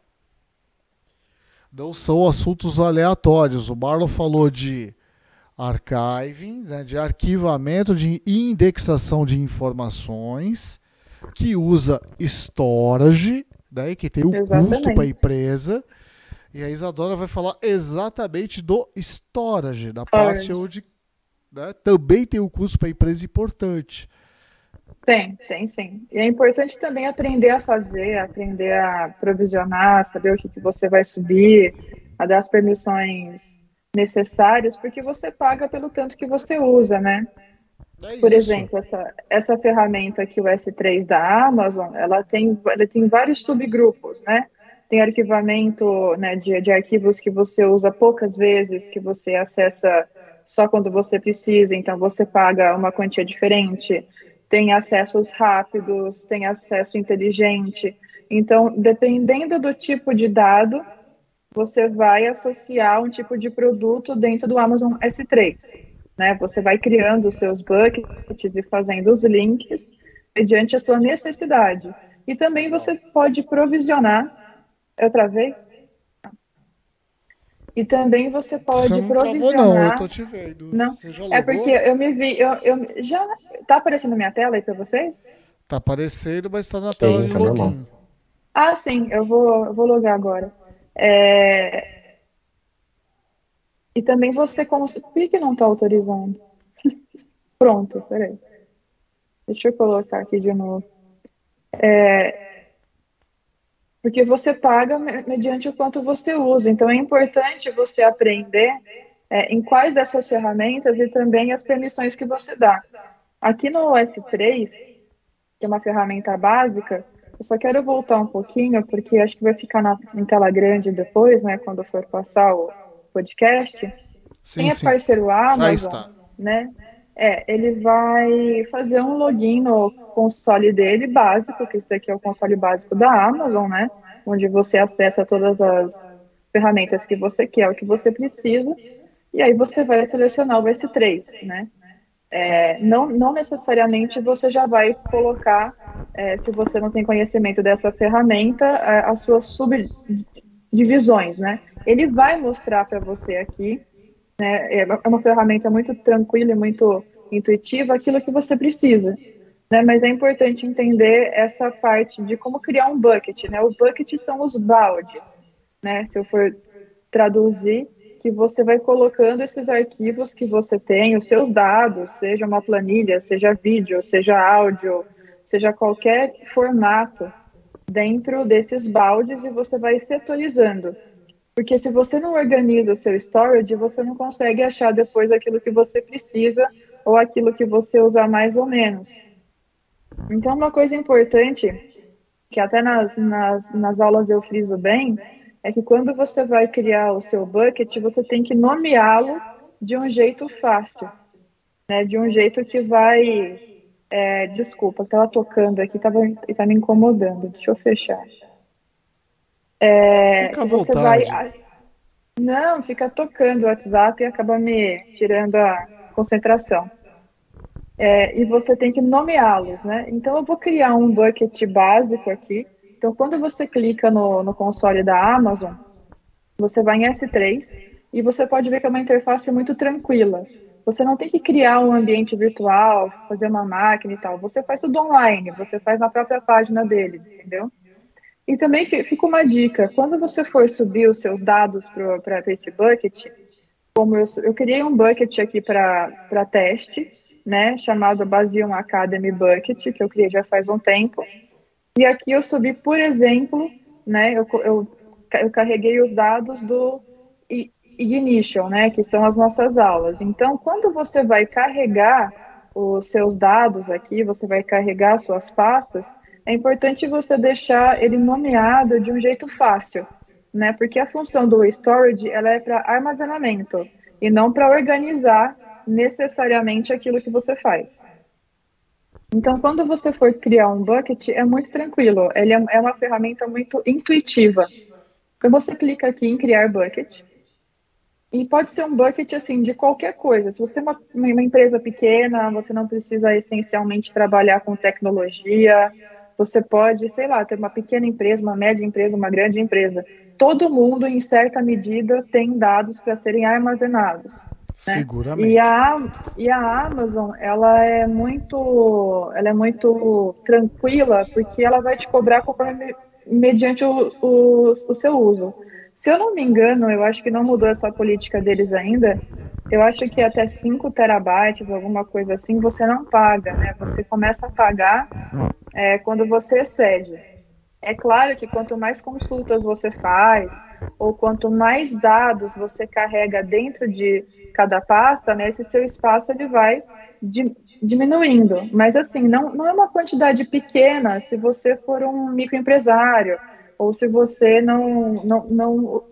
Não são assuntos aleatórios. O Marlon falou de archiving, né, de arquivamento, de indexação de informações, que usa storage, né, que tem o custo Exatamente. para a empresa. E a Isadora vai falar exatamente do storage, da parte onde né, também tem o custo para a empresa importante. Tem, tem sim. E é importante também aprender a fazer, aprender a provisionar, saber o que, que você vai subir, a dar as permissões necessárias, porque você paga pelo tanto que você usa, né? É Por isso. exemplo, essa, essa ferramenta aqui, o S3 da Amazon, ela tem, ela tem vários subgrupos, né? Tem arquivamento né, de, de arquivos que você usa poucas vezes, que você acessa só quando você precisa, então você paga uma quantia diferente. Tem acessos rápidos, tem acesso inteligente. Então, dependendo do tipo de dado, você vai associar um tipo de produto dentro do Amazon S3 né? Você vai criando os seus buckets e fazendo os links mediante a sua necessidade. E também você pode provisionar. Eu travei? E também você pode Você não travou, não, eu provisionar. tô te vendo. Não, Você já É porque eu me vi, eu, eu já tá aparecendo na minha tela aí para vocês? Tá aparecendo, mas tá na tela de tá login. normal. Ah, sim, eu vou, eu vou logar agora. É, E também você consegue. Por que que não está autorizando? Pronto, peraí. Deixa eu colocar aqui de novo. É, Porque você paga me- mediante o quanto você usa. Então é importante você aprender é, em quais dessas ferramentas e também as permissões que você dá. Aqui no S3, que é uma ferramenta básica, eu só quero voltar um pouquinho, porque acho que vai ficar na, em tela grande depois, né, quando for passar o podcast. Sim, Quem é sim. parceiro Amazon, né, é, ele vai fazer um login no console dele básico, que esse daqui é o console básico da Amazon, né, onde você acessa todas as ferramentas que você quer, o que você precisa, e aí você vai selecionar o S3, né, é, não, não necessariamente você já vai colocar, é, se você não tem conhecimento dessa ferramenta, as suas subdivisões, né? Ele vai mostrar para você aqui, né? É uma- é uma ferramenta muito tranquila e muito intuitiva, aquilo que você precisa. Né? Mas é importante entender essa parte de como criar um bucket, né? O bucket são os baldes, né? Se eu for traduzir, que você vai colocando esses arquivos que você tem, os seus dados, seja uma planilha, seja vídeo, seja áudio, seja qualquer formato, dentro desses baldes e você vai setorizando. Porque se você não organiza o seu storage, você não consegue achar depois aquilo que você precisa ou aquilo que você usa mais ou menos. Então, uma coisa importante, que até nas, nas, nas aulas eu friso bem, é que quando você vai criar o seu bucket, você tem que nomeá-lo de um jeito fácil, né? De um jeito que vai. é, desculpa, estava tocando aqui, estava tá me incomodando. Deixa eu fechar. É, Fica à você vontade. vai. Não, fica tocando o WhatsApp e acaba me tirando a, concentração. É, e você tem que nomeá-los, né? Então eu vou criar um bucket básico aqui. Então quando você clica no, no console da Amazon, você vai em S3 e você pode ver que é uma interface muito tranquila. Você não tem que criar um ambiente virtual, fazer uma máquina e tal. Você faz tudo online, você faz na própria página deles, entendeu? E também fica uma dica: quando você for subir os seus dados para esse bucket, como eu, eu criei um bucket aqui para teste, né, chamado Basion Academy Bucket, que eu criei já faz um tempo. E aqui eu subi, por exemplo, né, eu, eu, eu carreguei os dados do Ignition, né, que são as nossas aulas. Então, quando você vai carregar os seus dados aqui, você vai carregar suas pastas, é importante você deixar ele nomeado de um jeito fácil, né? Porque a função do storage ela é para armazenamento e não para organizar necessariamente aquilo que você faz. Então, quando você for criar um bucket, é muito tranquilo. Ele é, é uma ferramenta muito intuitiva. Então, você clica aqui em criar bucket. E pode ser um bucket assim de qualquer coisa. Se você tem uma, uma empresa pequena, você não precisa essencialmente trabalhar com tecnologia. Você pode, sei lá, ter uma pequena empresa, uma média empresa, uma grande empresa. Todo mundo, em certa medida, tem dados para serem armazenados. Né? Seguramente. E a, e a Amazon, ela é muito, ela é muito tranquila, porque ela vai te cobrar conforme, mediante o, o, o seu uso. Se eu não me engano, eu acho que não mudou essa política deles ainda. Eu acho que até 5 terabytes, alguma coisa assim, você não paga, né? Você começa a pagar é, quando você excede. É claro que quanto mais consultas você faz, ou quanto mais dados você carrega dentro de cada pasta, né, esse seu espaço ele vai di diminuindo. Mas assim, não, não é uma quantidade pequena se você for um microempresário ou se você não, não, não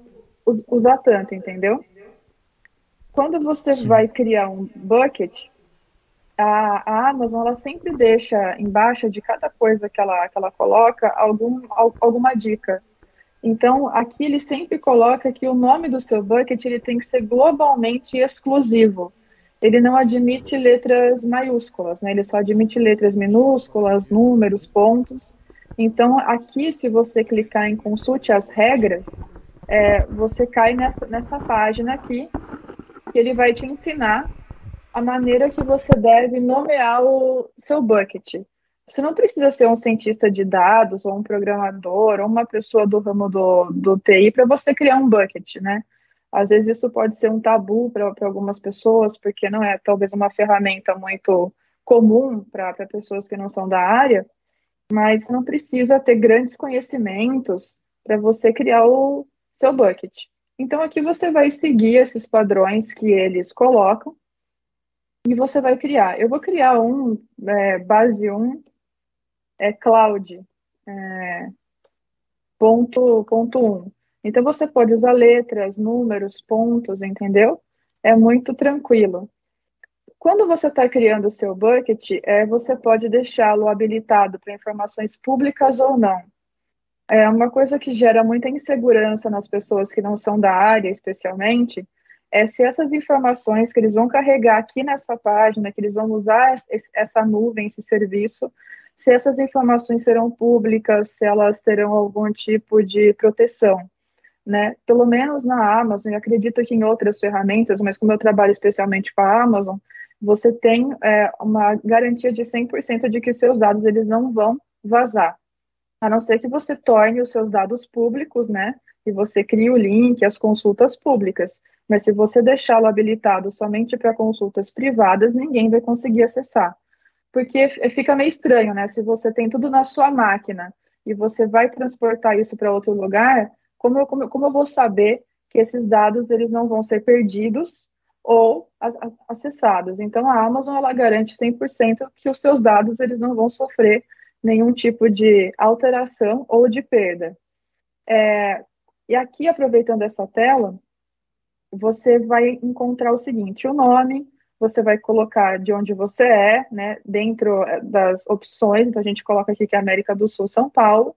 usar tanto, entendeu? Quando você Sim. vai criar um bucket, a, a, Amazon ela sempre deixa embaixo de cada coisa que ela, que ela coloca algum, alguma dica. Então, aqui ele sempre coloca que o nome do seu bucket ele tem que ser globalmente exclusivo. Ele não admite letras maiúsculas, né? ele só admite letras minúsculas, números, pontos. Então, aqui, se você clicar em consulte as regras, é, você cai nessa, nessa página aqui, que ele vai te ensinar a maneira que você deve nomear o seu bucket. Você não precisa ser um cientista de dados, ou um programador, ou uma pessoa do ramo do, do TI para você criar um bucket, né? Às vezes isso pode ser um tabu para algumas pessoas, porque não é talvez uma ferramenta muito comum para pessoas que não são da área, mas não precisa ter grandes conhecimentos para você criar o seu bucket. Então aqui você vai seguir esses padrões que eles colocam e você vai criar. Eu vou criar um é, base 1 é cloud é, ponto, ponto um. Então você pode usar letras, números, pontos, entendeu? É muito tranquilo. Quando você está criando o seu bucket, é, você pode deixá-lo habilitado para informações públicas ou não. É uma coisa que gera muita insegurança nas pessoas que não são da área, especialmente, é se essas informações que eles vão carregar aqui nessa página, que eles vão usar essa nuvem, esse serviço, se essas informações serão públicas, se elas terão algum tipo de proteção. Né? Pelo menos na Amazon, eu acredito que em outras ferramentas, mas como eu trabalho especialmente com a Amazon, você tem é, uma garantia de 100% de que seus dados eles não vão vazar. A não ser que você torne os seus dados públicos, né? E você crie o link, as consultas públicas. Mas se você deixá-lo habilitado somente para consultas privadas, ninguém vai conseguir acessar porque fica meio estranho, né? Se você tem tudo na sua máquina e você vai transportar isso para outro lugar, como eu, como, como eu vou saber que esses dados eles não vão ser perdidos ou acessados? Então, a Amazon ela garante 100% que os seus dados eles não vão sofrer nenhum tipo de alteração ou de perda. É, e aqui, aproveitando essa tela, você vai encontrar o seguinte: o nome, você vai colocar de onde você é, né, dentro eh, das opções, então a gente coloca aqui que é América do Sul, São Paulo,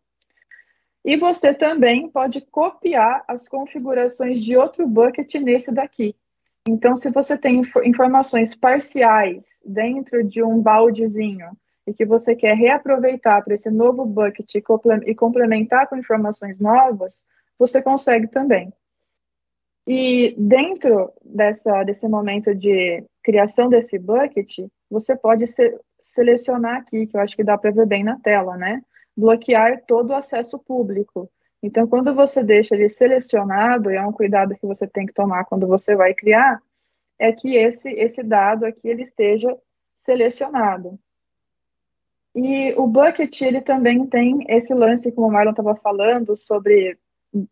e você também pode copiar as configurações de outro bucket nesse daqui. Então, se você tem informações parciais dentro de um baldezinho e que você quer reaproveitar para esse novo bucket e complementar com informações novas, você consegue também. E dentro dessa, desse momento de criação desse bucket, você pode se, selecionar aqui, que eu acho que dá para ver bem na tela, né? Bloquear todo o acesso público. Então, quando você deixa ele selecionado, e é um cuidado que você tem que tomar quando você vai criar, é que esse, esse dado aqui ele esteja selecionado. E o bucket, ele também tem esse lance, como o Marlon estava falando, sobre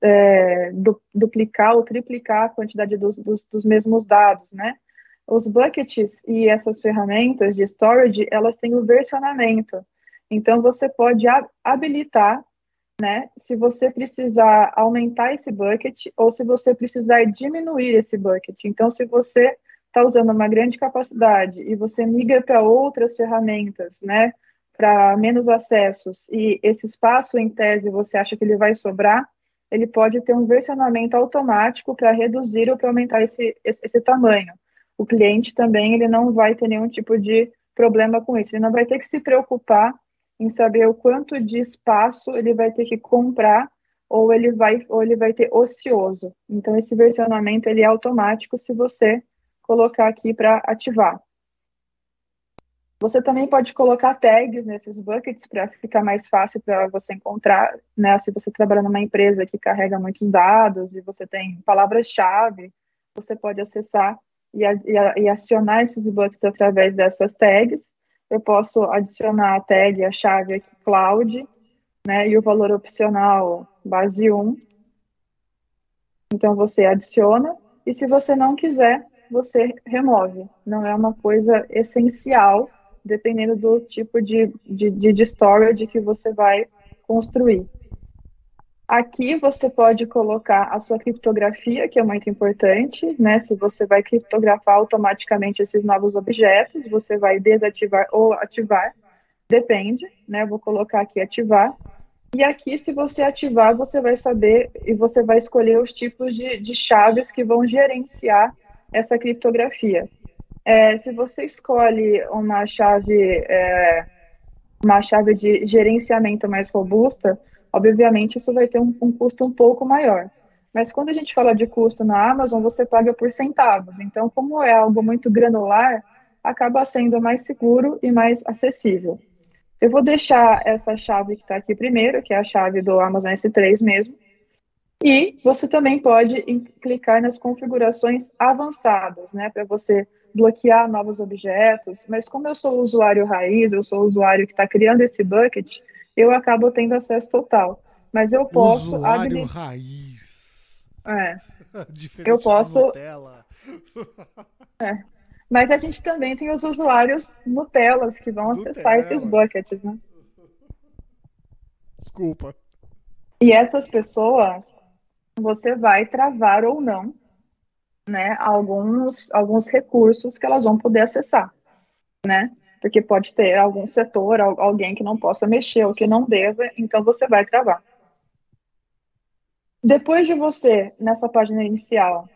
é, du, duplicar ou triplicar a quantidade dos, dos, dos, mesmos dados, né? Os buckets e essas ferramentas de storage, elas têm o versionamento. Então, você pode habilitar, né, se você precisar aumentar esse bucket ou se você precisar diminuir esse bucket. Então, se você está usando uma grande capacidade e você migra para outras ferramentas, né, para menos acessos e esse espaço, em tese, você acha que ele vai sobrar, ele pode ter um versionamento automático para reduzir ou para aumentar esse, esse, esse, tamanho. O cliente também ele não vai ter nenhum tipo de problema com isso. Ele não vai ter que se preocupar em saber o quanto de espaço ele vai ter que comprar ou ele vai ou ele vai ter ocioso. Então esse versionamento ele é automático se você colocar aqui para ativar. Você também pode colocar tags nesses buckets para ficar mais fácil para você encontrar, né? Se você trabalha numa empresa que carrega muitos dados e você tem palavras-chave, você pode acessar e, e, e, acionar esses buckets através dessas tags. Eu posso adicionar a tag, a chave aqui, cloud, né? E o valor opcional base 1. Então você adiciona e se você não quiser, você remove. Não é uma coisa essencial dependendo do tipo de, de, de storage que você vai construir. Aqui você pode colocar a sua criptografia, que é muito importante, né? Se você vai criptografar automaticamente esses novos objetos, você vai desativar ou ativar, depende, né? vou colocar aqui ativar. E aqui, se você ativar, você vai saber e você vai escolher os tipos de, de chaves que vão gerenciar essa criptografia. É, se você escolhe uma chave, é, uma chave de gerenciamento mais robusta, obviamente isso vai ter um, um, custo um pouco maior. Mas quando a gente fala de custo na Amazon, você paga por centavos. Então, como é algo muito granular, acaba sendo mais seguro e mais acessível. Eu vou deixar essa chave que está aqui primeiro, que é a chave do Amazon S3 mesmo. E você também pode clicar nas configurações avançadas, né, para você bloquear novos objetos, mas como eu sou usuário raiz, eu sou usuário que está criando esse bucket, eu acabo tendo acesso total. Mas eu posso. Usuário raiz. É. eu posso. é. Mas a gente também tem os usuários Nutellas que vão Nutella. acessar esses buckets, né? Desculpa. E essas pessoas, você vai travar ou não né, alguns, alguns recursos que elas vão poder acessar, né? Porque pode ter algum setor, alguém que não possa mexer ou que não deva, então você vai travar. Depois de você, nessa página inicial,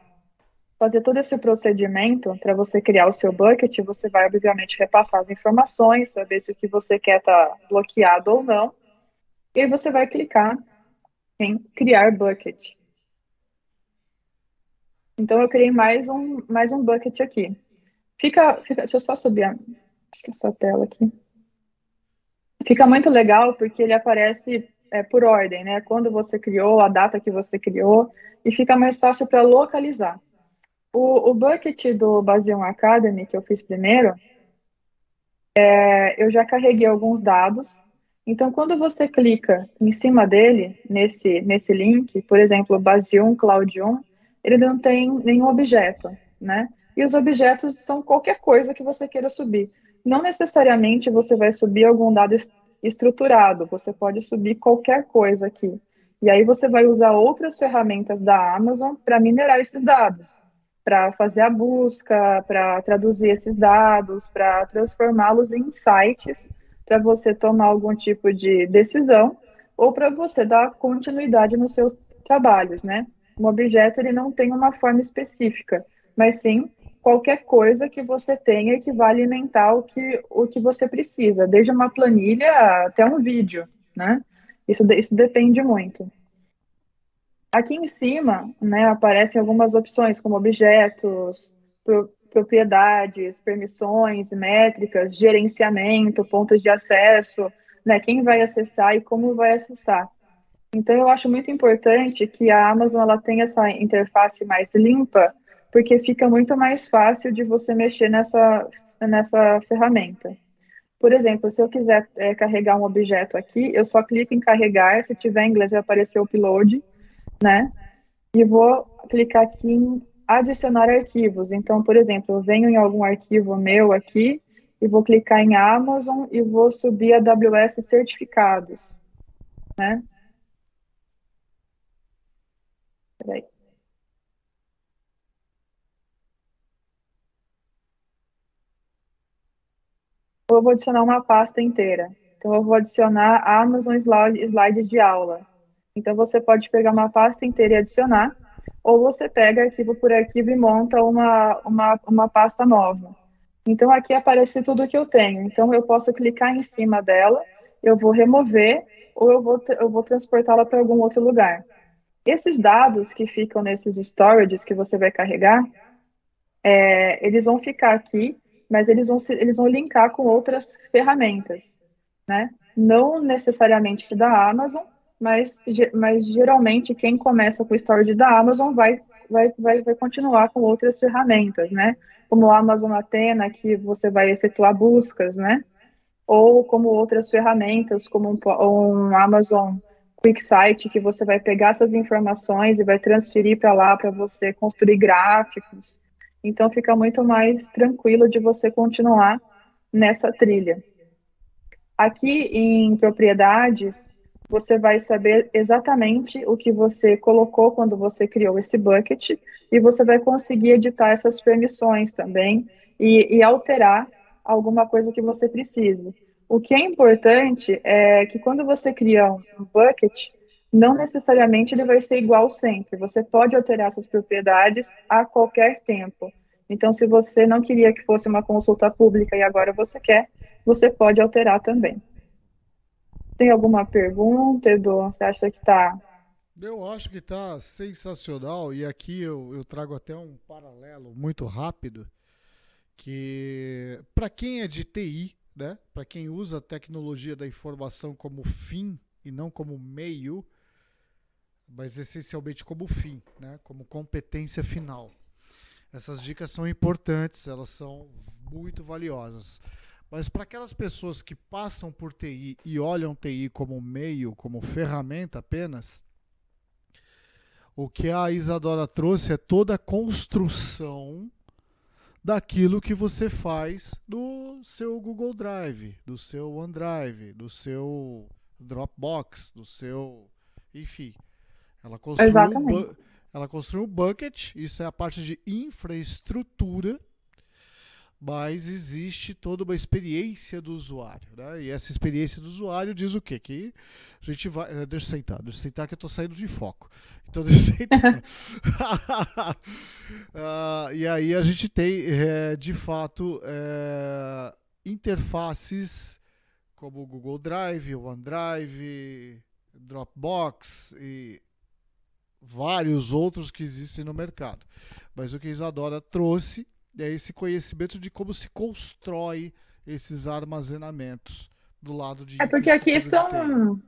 fazer todo esse procedimento para você criar o seu bucket, você vai, obviamente, repassar as informações, saber se o que você quer está bloqueado ou não, e você vai clicar em criar bucket. Então eu criei mais um, mais um bucket aqui. Fica, fica, deixa eu só subir acho que essa tela aqui. Fica muito legal porque ele aparece é, por ordem, né? Quando você criou, a data que você criou, e fica mais fácil para localizar. O, o, bucket do Basion Academy, que eu fiz primeiro, é, eu já carreguei alguns dados. Então, quando você clica em cima dele, nesse, nesse link, por exemplo, Basion Cloud 1, ele não tem nenhum objeto, né? E os objetos são qualquer coisa que você queira subir. Não necessariamente você vai subir algum dado estruturado, você pode subir qualquer coisa aqui. E aí você vai usar outras ferramentas da Amazon para minerar esses dados, para fazer a busca, para traduzir esses dados, para transformá-los em insights, para você tomar algum tipo de decisão ou para você dar continuidade nos seus trabalhos, né? Um objeto ele não tem uma forma específica. mas sim qualquer coisa que você tenha que vai alimentar o que, o que você precisa, desde uma planilha até um vídeo, né? Isso, isso depende muito. Aqui em cima, né, aparecem algumas opções, como objetos, pro, propriedades, permissões, métricas, gerenciamento, pontos de acesso, né, quem vai acessar e como vai acessar. Então, eu acho muito importante que a Amazon ela tenha essa interface mais limpa, porque fica muito mais fácil de você mexer nessa, nessa ferramenta. Por exemplo, se eu quiser é, carregar um objeto aqui, eu só clico em carregar, se tiver em inglês vai aparecer upload, né? E vou clicar aqui em adicionar arquivos. Então, por exemplo, eu venho em algum arquivo meu aqui e vou clicar em Amazon e vou subir AWS certificados, né? Peraí. Eu vou adicionar uma pasta inteira. Então, eu vou adicionar Amazon Slides de aula. Então, você pode pegar uma pasta inteira e adicionar, ou você pega arquivo por arquivo e monta uma, uma, uma pasta nova. Então, aqui aparece tudo que eu tenho. Então, eu posso clicar em cima dela, eu vou remover, ou eu vou, eu vou transportá-la para algum outro lugar. Esses dados que ficam nesses storages que você vai carregar, é, eles vão ficar aqui, mas eles vão, eles vão linkar com outras ferramentas, né? Não necessariamente da Amazon, mas, mas geralmente quem começa com o storage da Amazon vai, vai, vai, vai continuar com outras ferramentas, né? Como o Amazon Athena, que você vai efetuar buscas, né? Ou como outras ferramentas, como um, um Amazon QuickSight, que você vai pegar essas informações e vai transferir para lá para você construir gráficos. Então fica muito mais tranquilo de você continuar nessa trilha. Aqui em propriedades, você vai saber exatamente o que você colocou quando você criou esse bucket e você vai conseguir editar essas permissões também e, e alterar alguma coisa que você precise. O que é importante é que quando você cria um bucket, não necessariamente ele vai ser igual sempre. Você pode alterar essas propriedades a qualquer tempo. Então, se você não queria que fosse uma consulta pública e agora você quer, você pode alterar também. Tem alguma pergunta, Edu? Você acha que está. Eu acho que está sensacional e aqui eu, eu trago até um paralelo muito rápido que para quem é de TI, né, para quem usa a tecnologia da informação como fim e não como meio, mas essencialmente como fim, né, como competência final. Essas dicas são importantes, elas são muito valiosas. Mas para aquelas pessoas que passam por TI e olham TI como meio, como ferramenta apenas, o que a Isadora trouxe é toda a construção daquilo que você faz do seu Google Drive, do seu OneDrive, do seu Dropbox, do seu. Enfim. Ela construiu, um, ela construiu um bucket, isso é a parte de infraestrutura mas existe toda uma experiência do usuário. Né? E essa experiência do usuário diz o quê? Que a gente vai. Eh, deixa eu sentar, deixa eu sentar que eu estou saindo de foco. Então deixa eu sentar. uh, e aí a gente tem, é, de fato, é, interfaces como o Google Drive, o OneDrive, Dropbox e vários outros que existem no mercado. Mas o que a Isadora trouxe é esse conhecimento de como se constrói esses armazenamentos do lado de. É porque aqui são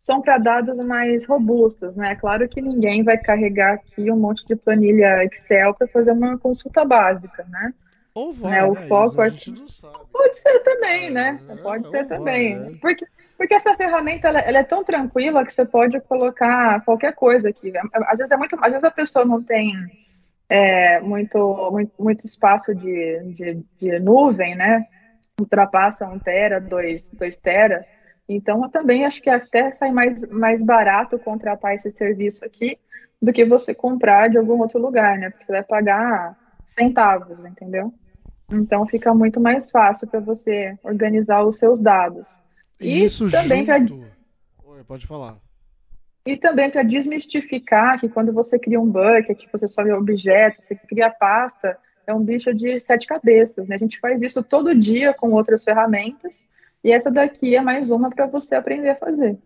são para dados mais robustos, né? Claro que ninguém vai carregar aqui um monte de planilha Excel para fazer uma consulta básica, né? Ou vai, né? O né? foco não sabe. Pode ser também, né? é, né? Pode ser também. Vai, é. porque, porque essa ferramenta ela, ela, é tão tranquila que você pode colocar qualquer coisa aqui. Às vezes é muito, às vezes a pessoa não tem é, muito, muito, muito espaço de, de, de, nuvem, né? Ultrapassa 1 tera, 2, 2 tera. Então, eu também acho que até sai mais, mais barato contratar esse serviço aqui do que você comprar de algum outro lugar, né? Porque você vai pagar centavos, entendeu? Então, fica muito mais fácil para você organizar os seus dados. E, Isso também junto... Pra... Oi, pode falar. E também para desmistificar que quando você cria um bucket, você sobe objeto, você cria pasta, é um bicho de sete cabeças. Né? A gente faz isso todo dia com outras ferramentas, e essa daqui é mais uma para você aprender a fazer.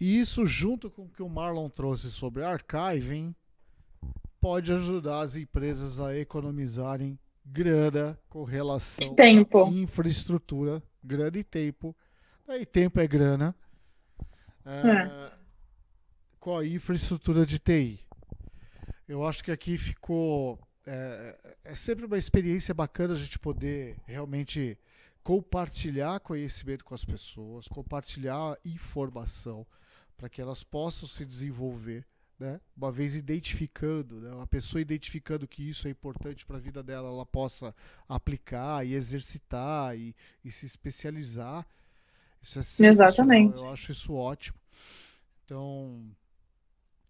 E isso, junto com o que o Marlon trouxe sobre archiving, pode ajudar as empresas a economizarem grana com relação tempo. à infraestrutura, grana e tempo. Aí tempo é grana. É, é. Com a infraestrutura de TI. Eu acho que aqui ficou. É, é sempre uma experiência bacana a gente poder realmente compartilhar conhecimento com as pessoas, compartilhar informação para que elas possam se desenvolver, né? Uma vez identificando, né? uma pessoa identificando que isso é importante para a vida dela, ela possa aplicar e exercitar e, e se especializar. Isso é Exatamente. Eu acho isso ótimo. Então,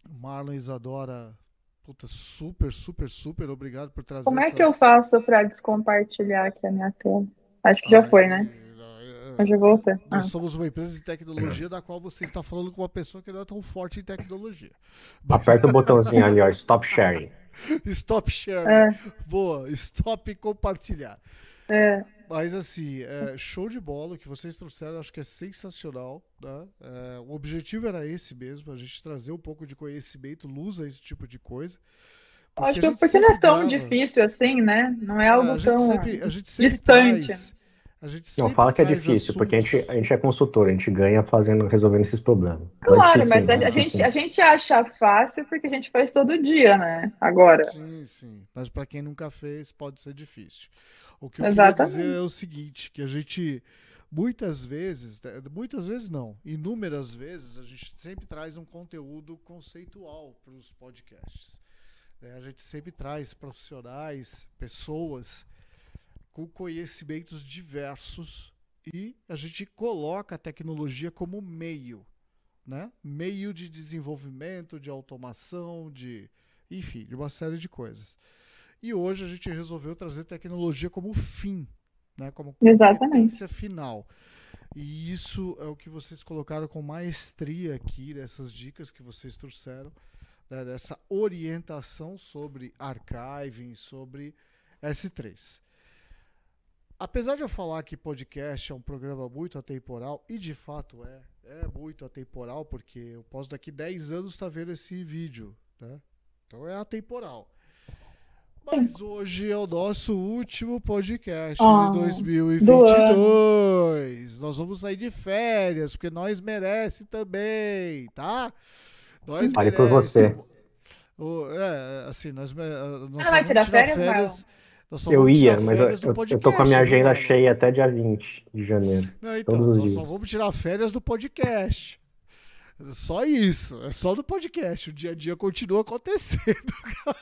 Marlon e Isadora, puta, super, super, super obrigado por trazer Como é essas... que eu faço para descompartilhar aqui a minha tela? Acho que já Ai, foi, né? Eu já voltei. Nós ah. somos uma empresa de tecnologia da qual você está falando com uma pessoa que não é tão forte em tecnologia. Mas... Aperta o botãozinho ali, ó, stop sharing. stop sharing. É. Boa, stop compartilhar. É. Mas assim, é, show de bola o que vocês trouxeram, acho que é sensacional. Né? É, o objetivo era esse mesmo, a gente trazer um pouco de conhecimento, luz a esse tipo de coisa. Porque acho que porque não é tão grava... difícil assim, né? Não é algo é, tão sempre, distante. Traz, a gente não fala que é difícil, assuntos... porque a gente, a gente é consultor, a gente ganha fazendo, resolvendo esses problemas. Claro, é mas a, a, gente, a gente acha fácil porque a gente faz todo dia, né? Agora. Sim, sim. Mas para quem nunca fez, pode ser difícil. O que eu Exatamente. queria dizer é o seguinte, que a gente muitas vezes, né, muitas vezes não, inúmeras vezes a gente sempre traz um conteúdo conceitual para os podcasts. Né? A gente sempre traz profissionais, pessoas com conhecimentos diversos e a gente coloca a tecnologia como meio, né? Meio de desenvolvimento, de automação, de, enfim, de uma série de coisas. E hoje a gente resolveu trazer tecnologia como fim, né? Como competência final. E isso é o que vocês colocaram com maestria aqui, dessas dicas que vocês trouxeram, né? dessa orientação sobre archiving, sobre S3. Apesar de eu falar que podcast é um programa muito atemporal, e de fato é, é muito atemporal, porque eu posso daqui 10 anos estar tá vendo esse vídeo, né? Então é atemporal. Mas hoje é o nosso último podcast oh, de 2022. Nós vamos sair de férias, porque nós merece também, tá? Nós Fale por você. O, é, assim, nós, nós ah, vai tirar, tirar férias, férias eu ia, mas eu, podcast, eu, tô com a minha agenda mano. cheia até dia 20 de janeiro. Não, então, nós dias. só vamos tirar férias do podcast. Só isso, é só do podcast. O dia a dia continua acontecendo.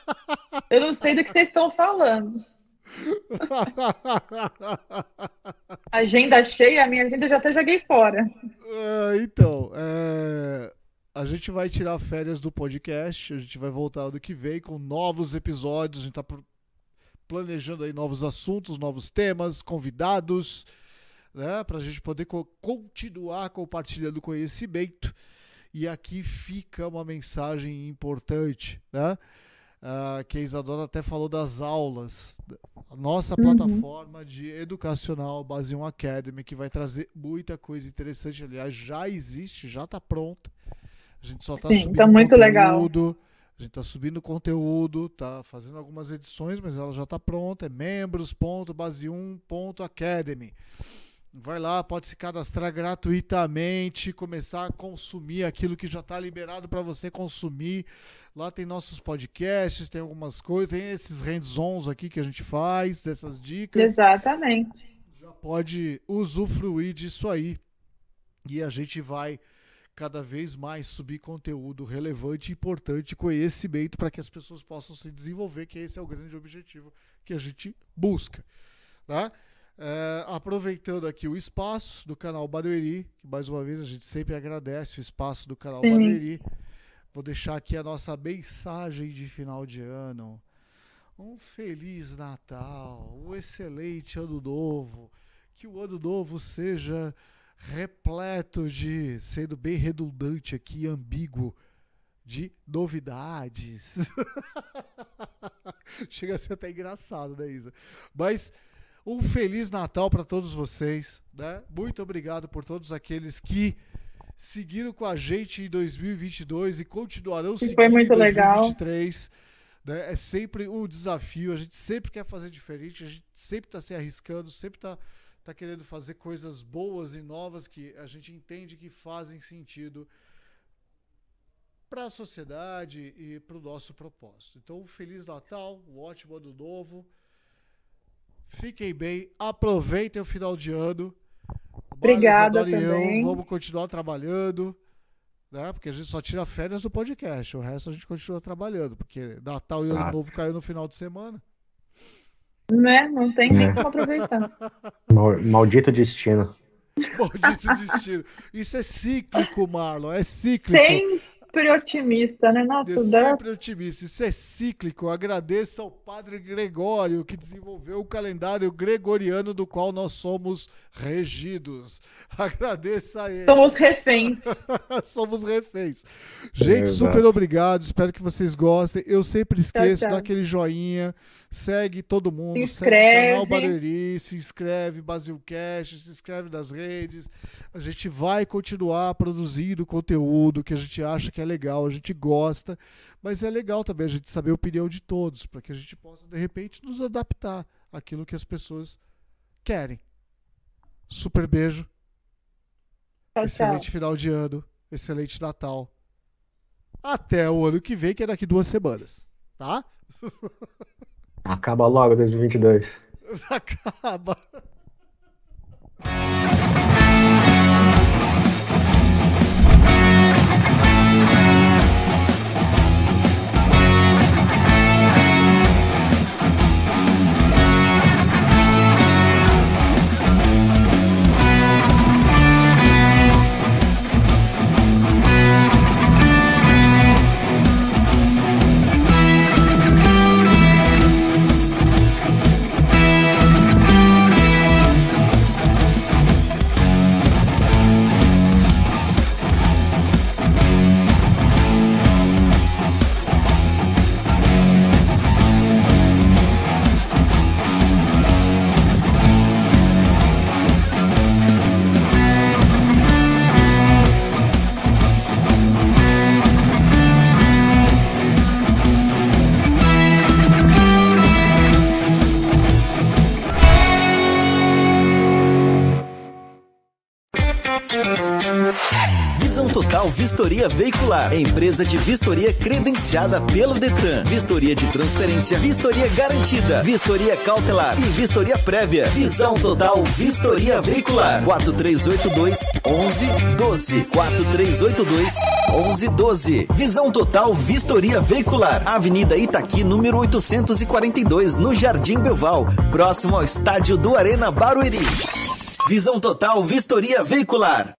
Eu não sei do que vocês estão falando. agenda cheia, a minha agenda já até joguei fora. É, então, é, a gente vai tirar férias do podcast, a gente vai voltar ano que vem com novos episódios. A gente tá planejando aí novos assuntos, novos temas, convidados, né, para a gente poder co continuar compartilhando conhecimento. E aqui fica uma mensagem importante, né? Uh, que a Isadora até falou das aulas. A nossa uhum. plataforma de educacional Base 1 Academy, que vai trazer muita coisa interessante. Aliás, já existe, já está pronta. A gente só está subindo tá muito conteúdo. Legal. A gente está subindo conteúdo, está fazendo algumas edições, mas ela já está pronta. É membros.base1.academy. Vai lá, pode se cadastrar gratuitamente, começar a consumir aquilo que já está liberado para você consumir. Lá tem nossos podcasts, tem algumas coisas, tem esses hands-ons aqui que a gente faz, dessas dicas. Exatamente. Já pode usufruir disso aí. E a gente vai cada vez mais subir conteúdo relevante, importante, conhecimento para que as pessoas possam se desenvolver, que esse é o grande objetivo que a gente busca. Tá? É, aproveitando aqui o espaço do canal Barueri, que mais uma vez a gente sempre agradece o espaço do canal Sim. Barueri. Vou deixar aqui a nossa mensagem de final de ano. Um feliz Natal, um excelente ano novo. Que o ano novo seja repleto de, sendo bem redundante aqui, ambíguo, de novidades. Chega a ser até engraçado, né, Isa? Mas um feliz Natal para todos vocês, né? Muito obrigado por todos aqueles que seguiram com a gente em 2022 e continuarão seguindo foi muito em 2023. Legal. Né? É sempre um desafio, a gente sempre quer fazer diferente, a gente sempre está se arriscando, sempre está tá querendo fazer coisas boas e novas que a gente entende que fazem sentido para a sociedade e para o nosso propósito. Então, um Feliz Natal, um ótimo ano novo. Fiquem bem, aproveitem o final de ano. Obrigada também. eu vamos continuar trabalhando, né? Porque a gente só tira férias do podcast, o resto a gente continua trabalhando, porque Natal e Ano. Novo caiu no final de semana. Né? Não tem nem É. como aproveitar. Mal- Maldito destino. Maldito destino. Isso é cíclico, Marlon, é cíclico. Sempre otimista, né? Nossa, dá... sempre otimista. Isso é cíclico. Agradeço ao Padre Gregório que desenvolveu o calendário gregoriano do qual nós somos regidos. Agradeço a ele. somos reféns. somos reféns. Gente, Exato. super obrigado. Espero que vocês gostem. Eu sempre esqueço tchau. daquele joinha. Segue todo mundo. Se Segue o canal inscreve. Barueri. Se inscreve, Basilcast. Se inscreve nas redes. A gente vai continuar produzindo conteúdo que a gente acha que é legal, a gente gosta, mas é legal também a gente saber a opinião de todos, para que a gente possa, de repente, nos adaptar àquilo que as pessoas querem. Super beijo. Tchau, tchau. Excelente final de ano. Excelente Natal. Até o ano que vem, que é daqui duas semanas. Tá? Acaba logo 2022. Acaba. Vistoria Veicular. Empresa de vistoria credenciada pelo Detran. Vistoria de transferência, vistoria garantida, vistoria cautelar e vistoria prévia. Visão Total Vistoria Veicular. 4382 1112. 4382 1112. Visão Total Vistoria Veicular. Avenida Itaqui, número 842, no Jardim Belval, próximo ao estádio do Arena Barueri. Visão Total Vistoria Veicular.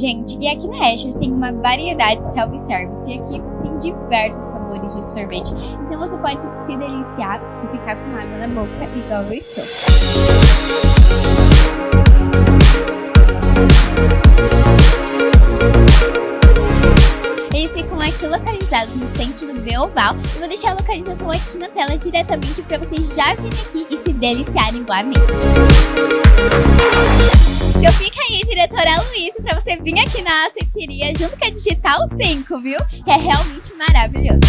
Gente, e aqui na Ashers tem uma variedade de self-service e aqui tem diversos sabores de sorvete. Então você pode se deliciar e ficar com água na boca igual eu estou. Eles ficam aqui localizados no centro do Beoval e vou deixar a localização aqui na tela diretamente para vocês já virem aqui e se deliciarem igual a mim. Então fica aí, diretora Luísa, para você vir aqui na aceiteria junto com a Digital 5, viu? Que é realmente maravilhoso.